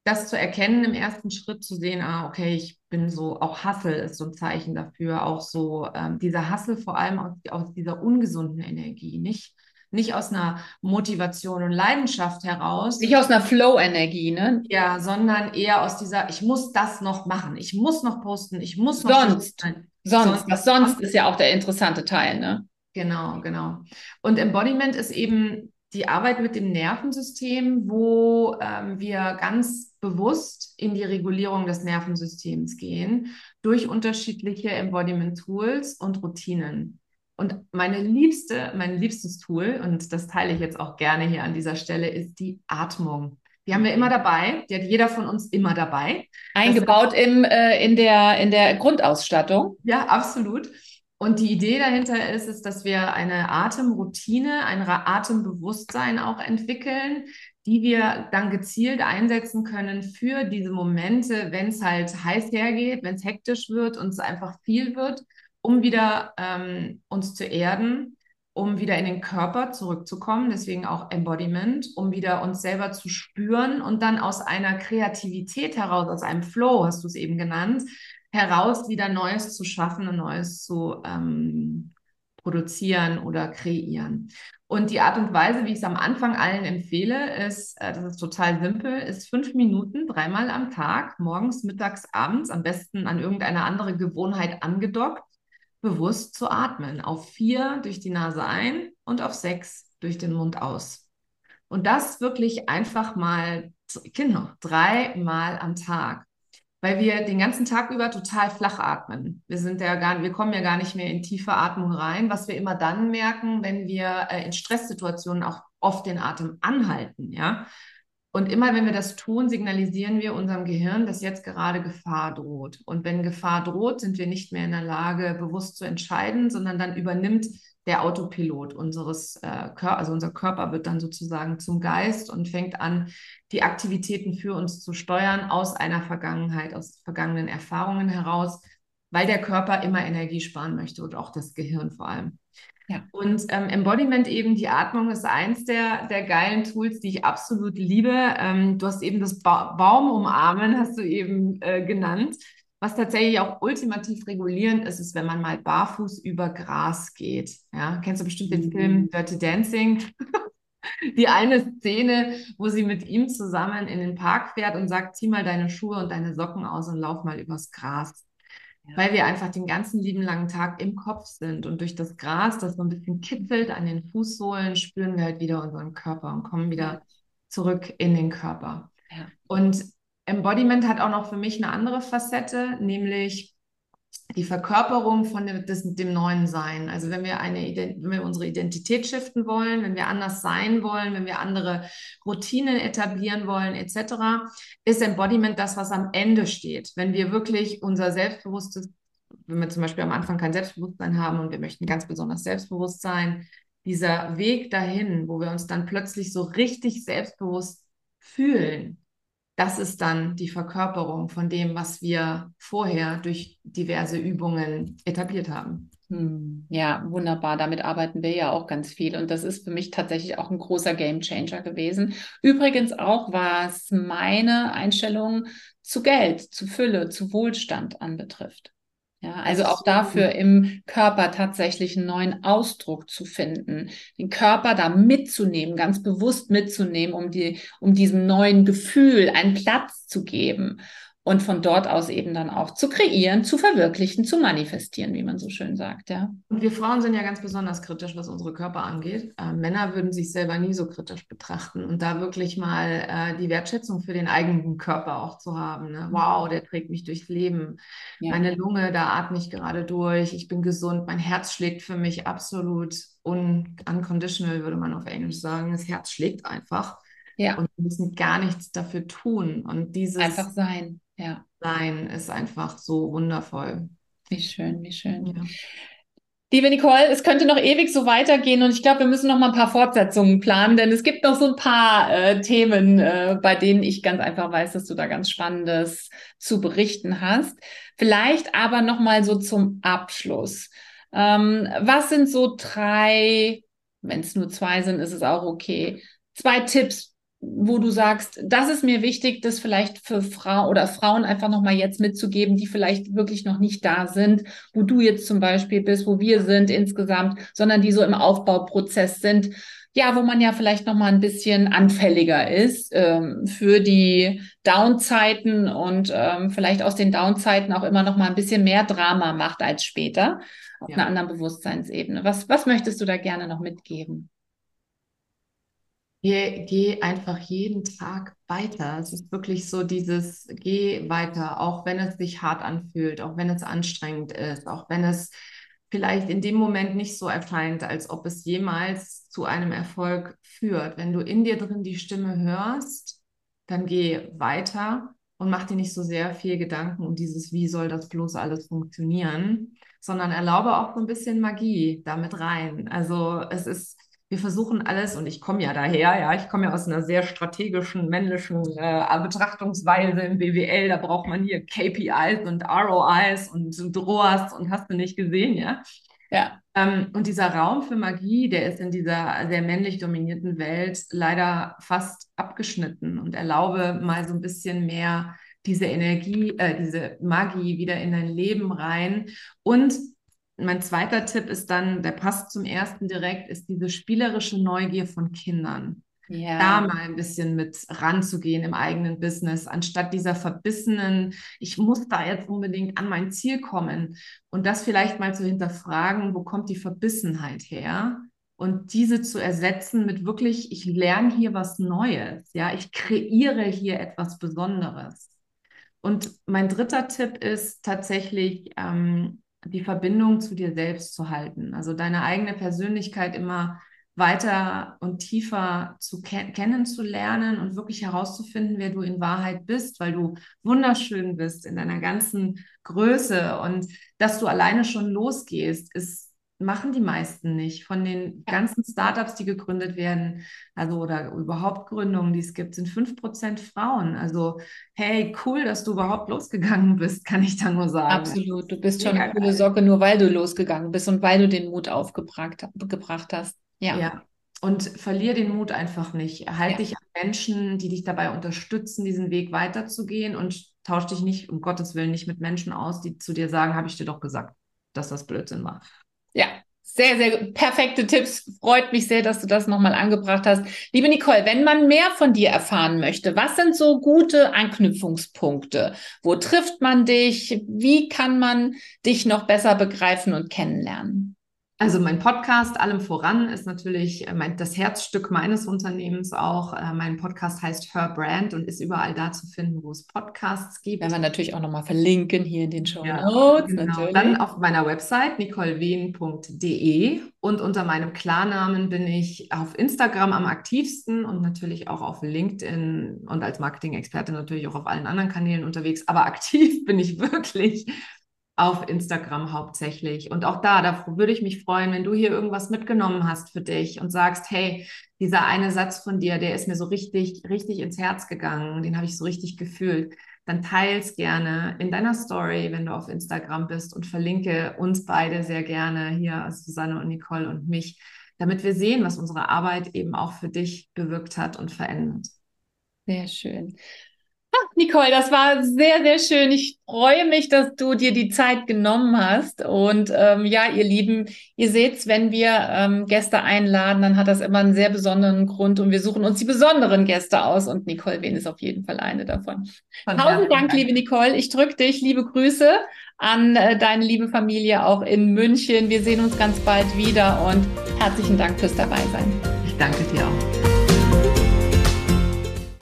das zu erkennen im ersten Schritt, zu sehen, ah, okay, ich bin so, auch Hassel ist so ein Zeichen dafür, auch so ähm, dieser Hassel vor allem aus, aus dieser ungesunden Energie, nicht nicht aus einer Motivation und Leidenschaft heraus. Nicht aus einer Flow-Energie, ne? Ja, sondern eher aus dieser, ich muss das noch machen, ich muss noch posten, ich muss noch. Sonst. Sonst. sonst. Das sonst ist ja auch der interessante Teil, ne? Genau, genau. Und Embodiment ist eben die Arbeit mit dem Nervensystem, wo ähm, wir ganz bewusst in die Regulierung des Nervensystems gehen durch unterschiedliche Embodiment-Tools und Routinen. Und meine liebste, mein liebstes Tool, und das teile ich jetzt auch gerne hier an dieser Stelle, ist die Atmung. Die haben wir immer dabei. Die hat jeder von uns immer dabei. Eingebaut im, äh, in, der, in der Grundausstattung. Ja, absolut. Und die Idee dahinter ist, ist, dass wir eine Atemroutine, ein Atembewusstsein auch entwickeln, die wir dann gezielt einsetzen können für diese Momente, wenn es halt heiß hergeht, wenn es hektisch wird und es einfach viel wird um wieder ähm, uns zu erden, um wieder in den Körper zurückzukommen, deswegen auch Embodiment, um wieder uns selber zu spüren und dann aus einer Kreativität heraus, aus einem Flow, hast du es eben genannt, heraus wieder Neues zu schaffen und Neues zu ähm, produzieren oder kreieren. Und die Art und Weise, wie ich es am Anfang allen empfehle, ist, äh, das ist total simpel, ist fünf Minuten, dreimal am Tag, morgens, mittags, abends, am besten an irgendeine andere Gewohnheit angedockt bewusst zu atmen. Auf vier durch die Nase ein und auf sechs durch den Mund aus. Und das wirklich einfach mal, genau, dreimal am Tag. Weil wir den ganzen Tag über total flach atmen. Wir sind ja gar, wir kommen ja gar nicht mehr in tiefe Atmung rein, was wir immer dann merken, wenn wir äh, in Stresssituationen auch oft den Atem anhalten, ja. Und immer wenn wir das tun, signalisieren wir unserem Gehirn, dass jetzt gerade Gefahr droht. Und wenn Gefahr droht, sind wir nicht mehr in der Lage, bewusst zu entscheiden, sondern dann übernimmt der Autopilot unseres äh, Körpers, also unser Körper wird dann sozusagen zum Geist und fängt an, die Aktivitäten für uns zu steuern aus einer Vergangenheit, aus vergangenen Erfahrungen heraus, weil der Körper immer Energie sparen möchte und auch das Gehirn vor allem. Ja. Und ähm, Embodiment eben, die Atmung ist eins der, der geilen Tools, die ich absolut liebe. Ähm, du hast eben das ba Baum umarmen, hast du eben äh, genannt. Was tatsächlich auch ultimativ regulierend ist, ist, wenn man mal barfuß über Gras geht. Ja, kennst du bestimmt den mhm. Film Dirty Dancing? (laughs) die eine Szene, wo sie mit ihm zusammen in den Park fährt und sagt, zieh mal deine Schuhe und deine Socken aus und lauf mal übers Gras. Ja. Weil wir einfach den ganzen lieben langen Tag im Kopf sind und durch das Gras, das so ein bisschen kitzelt an den Fußsohlen, spüren wir halt wieder unseren Körper und kommen wieder zurück in den Körper. Ja. Und Embodiment hat auch noch für mich eine andere Facette, nämlich die Verkörperung von dem, des, dem neuen Sein. Also wenn wir, eine, wenn wir unsere Identität shiften wollen, wenn wir anders sein wollen, wenn wir andere Routinen etablieren wollen, etc., ist Embodiment das, was am Ende steht. Wenn wir wirklich unser selbstbewusstes, wenn wir zum Beispiel am Anfang kein Selbstbewusstsein haben und wir möchten ganz besonders selbstbewusst sein, dieser Weg dahin, wo wir uns dann plötzlich so richtig selbstbewusst fühlen, das ist dann die Verkörperung von dem, was wir vorher durch diverse Übungen etabliert haben. Hm, ja, wunderbar. Damit arbeiten wir ja auch ganz viel. Und das ist für mich tatsächlich auch ein großer Gamechanger gewesen. Übrigens auch, was meine Einstellung zu Geld, zu Fülle, zu Wohlstand anbetrifft. Ja, also auch dafür im Körper tatsächlich einen neuen Ausdruck zu finden, den Körper da mitzunehmen, ganz bewusst mitzunehmen, um die, um diesem neuen Gefühl einen Platz zu geben und von dort aus eben dann auch zu kreieren, zu verwirklichen, zu manifestieren, wie man so schön sagt, ja. Und wir Frauen sind ja ganz besonders kritisch, was unsere Körper angeht. Äh, Männer würden sich selber nie so kritisch betrachten und da wirklich mal äh, die Wertschätzung für den eigenen Körper auch zu haben. Ne? Wow, der trägt mich durchs Leben. Ja. Meine Lunge, da atme ich gerade durch. Ich bin gesund. Mein Herz schlägt für mich absolut un unconditional, würde man auf Englisch sagen. Das Herz schlägt einfach. Ja. Und wir müssen gar nichts dafür tun. Und dieses einfach sein. Ja. Sein ist einfach so wundervoll. Wie schön, wie schön. Ja. Liebe Nicole, es könnte noch ewig so weitergehen und ich glaube, wir müssen noch mal ein paar Fortsetzungen planen, denn es gibt noch so ein paar äh, Themen, äh, bei denen ich ganz einfach weiß, dass du da ganz Spannendes zu berichten hast. Vielleicht aber noch mal so zum Abschluss. Ähm, was sind so drei, wenn es nur zwei sind, ist es auch okay, zwei Tipps, wo du sagst, das ist mir wichtig, das vielleicht für Frau oder Frauen einfach nochmal jetzt mitzugeben, die vielleicht wirklich noch nicht da sind, wo du jetzt zum Beispiel bist, wo wir sind insgesamt, sondern die so im Aufbauprozess sind, ja, wo man ja vielleicht nochmal ein bisschen anfälliger ist ähm, für die Downzeiten und ähm, vielleicht aus den Downzeiten auch immer nochmal ein bisschen mehr Drama macht als später auf ja. einer anderen Bewusstseinsebene. Was, was möchtest du da gerne noch mitgeben? Geh, geh einfach jeden Tag weiter. Es ist wirklich so dieses, geh weiter, auch wenn es sich hart anfühlt, auch wenn es anstrengend ist, auch wenn es vielleicht in dem Moment nicht so erscheint, als ob es jemals zu einem Erfolg führt. Wenn du in dir drin die Stimme hörst, dann geh weiter und mach dir nicht so sehr viel Gedanken um dieses, wie soll das bloß alles funktionieren, sondern erlaube auch so ein bisschen Magie damit rein. Also es ist wir versuchen alles, und ich komme ja daher, ja, ich komme ja aus einer sehr strategischen männlichen äh, Betrachtungsweise im BWL, da braucht man hier KPIs und ROIs und, und ROAS und hast du nicht gesehen, ja. Ja. Ähm, und dieser Raum für Magie, der ist in dieser sehr männlich dominierten Welt leider fast abgeschnitten und erlaube mal so ein bisschen mehr diese Energie, äh, diese Magie wieder in dein Leben rein und mein zweiter Tipp ist dann, der passt zum ersten direkt, ist diese spielerische Neugier von Kindern. Ja. Da mal ein bisschen mit ranzugehen im eigenen Business, anstatt dieser verbissenen, ich muss da jetzt unbedingt an mein Ziel kommen. Und das vielleicht mal zu hinterfragen, wo kommt die Verbissenheit her? Und diese zu ersetzen mit wirklich, ich lerne hier was Neues. Ja, ich kreiere hier etwas Besonderes. Und mein dritter Tipp ist tatsächlich, ähm, die Verbindung zu dir selbst zu halten. Also deine eigene Persönlichkeit immer weiter und tiefer zu ke kennenzulernen und wirklich herauszufinden, wer du in Wahrheit bist, weil du wunderschön bist in deiner ganzen Größe und dass du alleine schon losgehst, ist machen die meisten nicht. Von den ganzen Startups, die gegründet werden, also oder überhaupt Gründungen, die es gibt, sind 5% Frauen. Also, hey, cool, dass du überhaupt losgegangen bist, kann ich da nur sagen. Absolut. Du bist schon eine coole Socke, nur weil du losgegangen bist und weil du den Mut aufgebracht gebracht hast. Ja. ja. Und verlier den Mut einfach nicht. Halt ja. dich an Menschen, die dich dabei unterstützen, diesen Weg weiterzugehen und tausch dich nicht, um Gottes Willen, nicht mit Menschen aus, die zu dir sagen, habe ich dir doch gesagt, dass das Blödsinn war. Sehr, sehr perfekte Tipps. Freut mich sehr, dass du das nochmal angebracht hast. Liebe Nicole, wenn man mehr von dir erfahren möchte, was sind so gute Anknüpfungspunkte? Wo trifft man dich? Wie kann man dich noch besser begreifen und kennenlernen? Also mein Podcast allem voran ist natürlich äh, mein, das Herzstück meines Unternehmens auch. Äh, mein Podcast heißt Her Brand und ist überall da zu finden, wo es Podcasts gibt. Werden wir natürlich auch nochmal verlinken hier in den Show Notes. Ja, genau. Dann auf meiner Website nicolewien.de und unter meinem Klarnamen bin ich auf Instagram am aktivsten und natürlich auch auf LinkedIn und als Marketing-Experte natürlich auch auf allen anderen Kanälen unterwegs. Aber (laughs) aktiv bin ich wirklich auf Instagram hauptsächlich. Und auch da, da würde ich mich freuen, wenn du hier irgendwas mitgenommen hast für dich und sagst, hey, dieser eine Satz von dir, der ist mir so richtig, richtig ins Herz gegangen, den habe ich so richtig gefühlt. Dann teils gerne in deiner Story, wenn du auf Instagram bist und verlinke uns beide sehr gerne hier, Susanne und Nicole und mich, damit wir sehen, was unsere Arbeit eben auch für dich bewirkt hat und verändert. Sehr schön. Nicole, das war sehr, sehr schön. Ich freue mich, dass du dir die Zeit genommen hast. Und ähm, ja, ihr Lieben, ihr seht's, wenn wir ähm, Gäste einladen, dann hat das immer einen sehr besonderen Grund und wir suchen uns die besonderen Gäste aus. Und Nicole Wen ist auf jeden Fall eine davon. Von Tausend Dank, Dank, liebe Nicole. Ich drücke dich. Liebe Grüße an äh, deine liebe Familie auch in München. Wir sehen uns ganz bald wieder und herzlichen Dank fürs Dabeisein. Ich danke dir auch.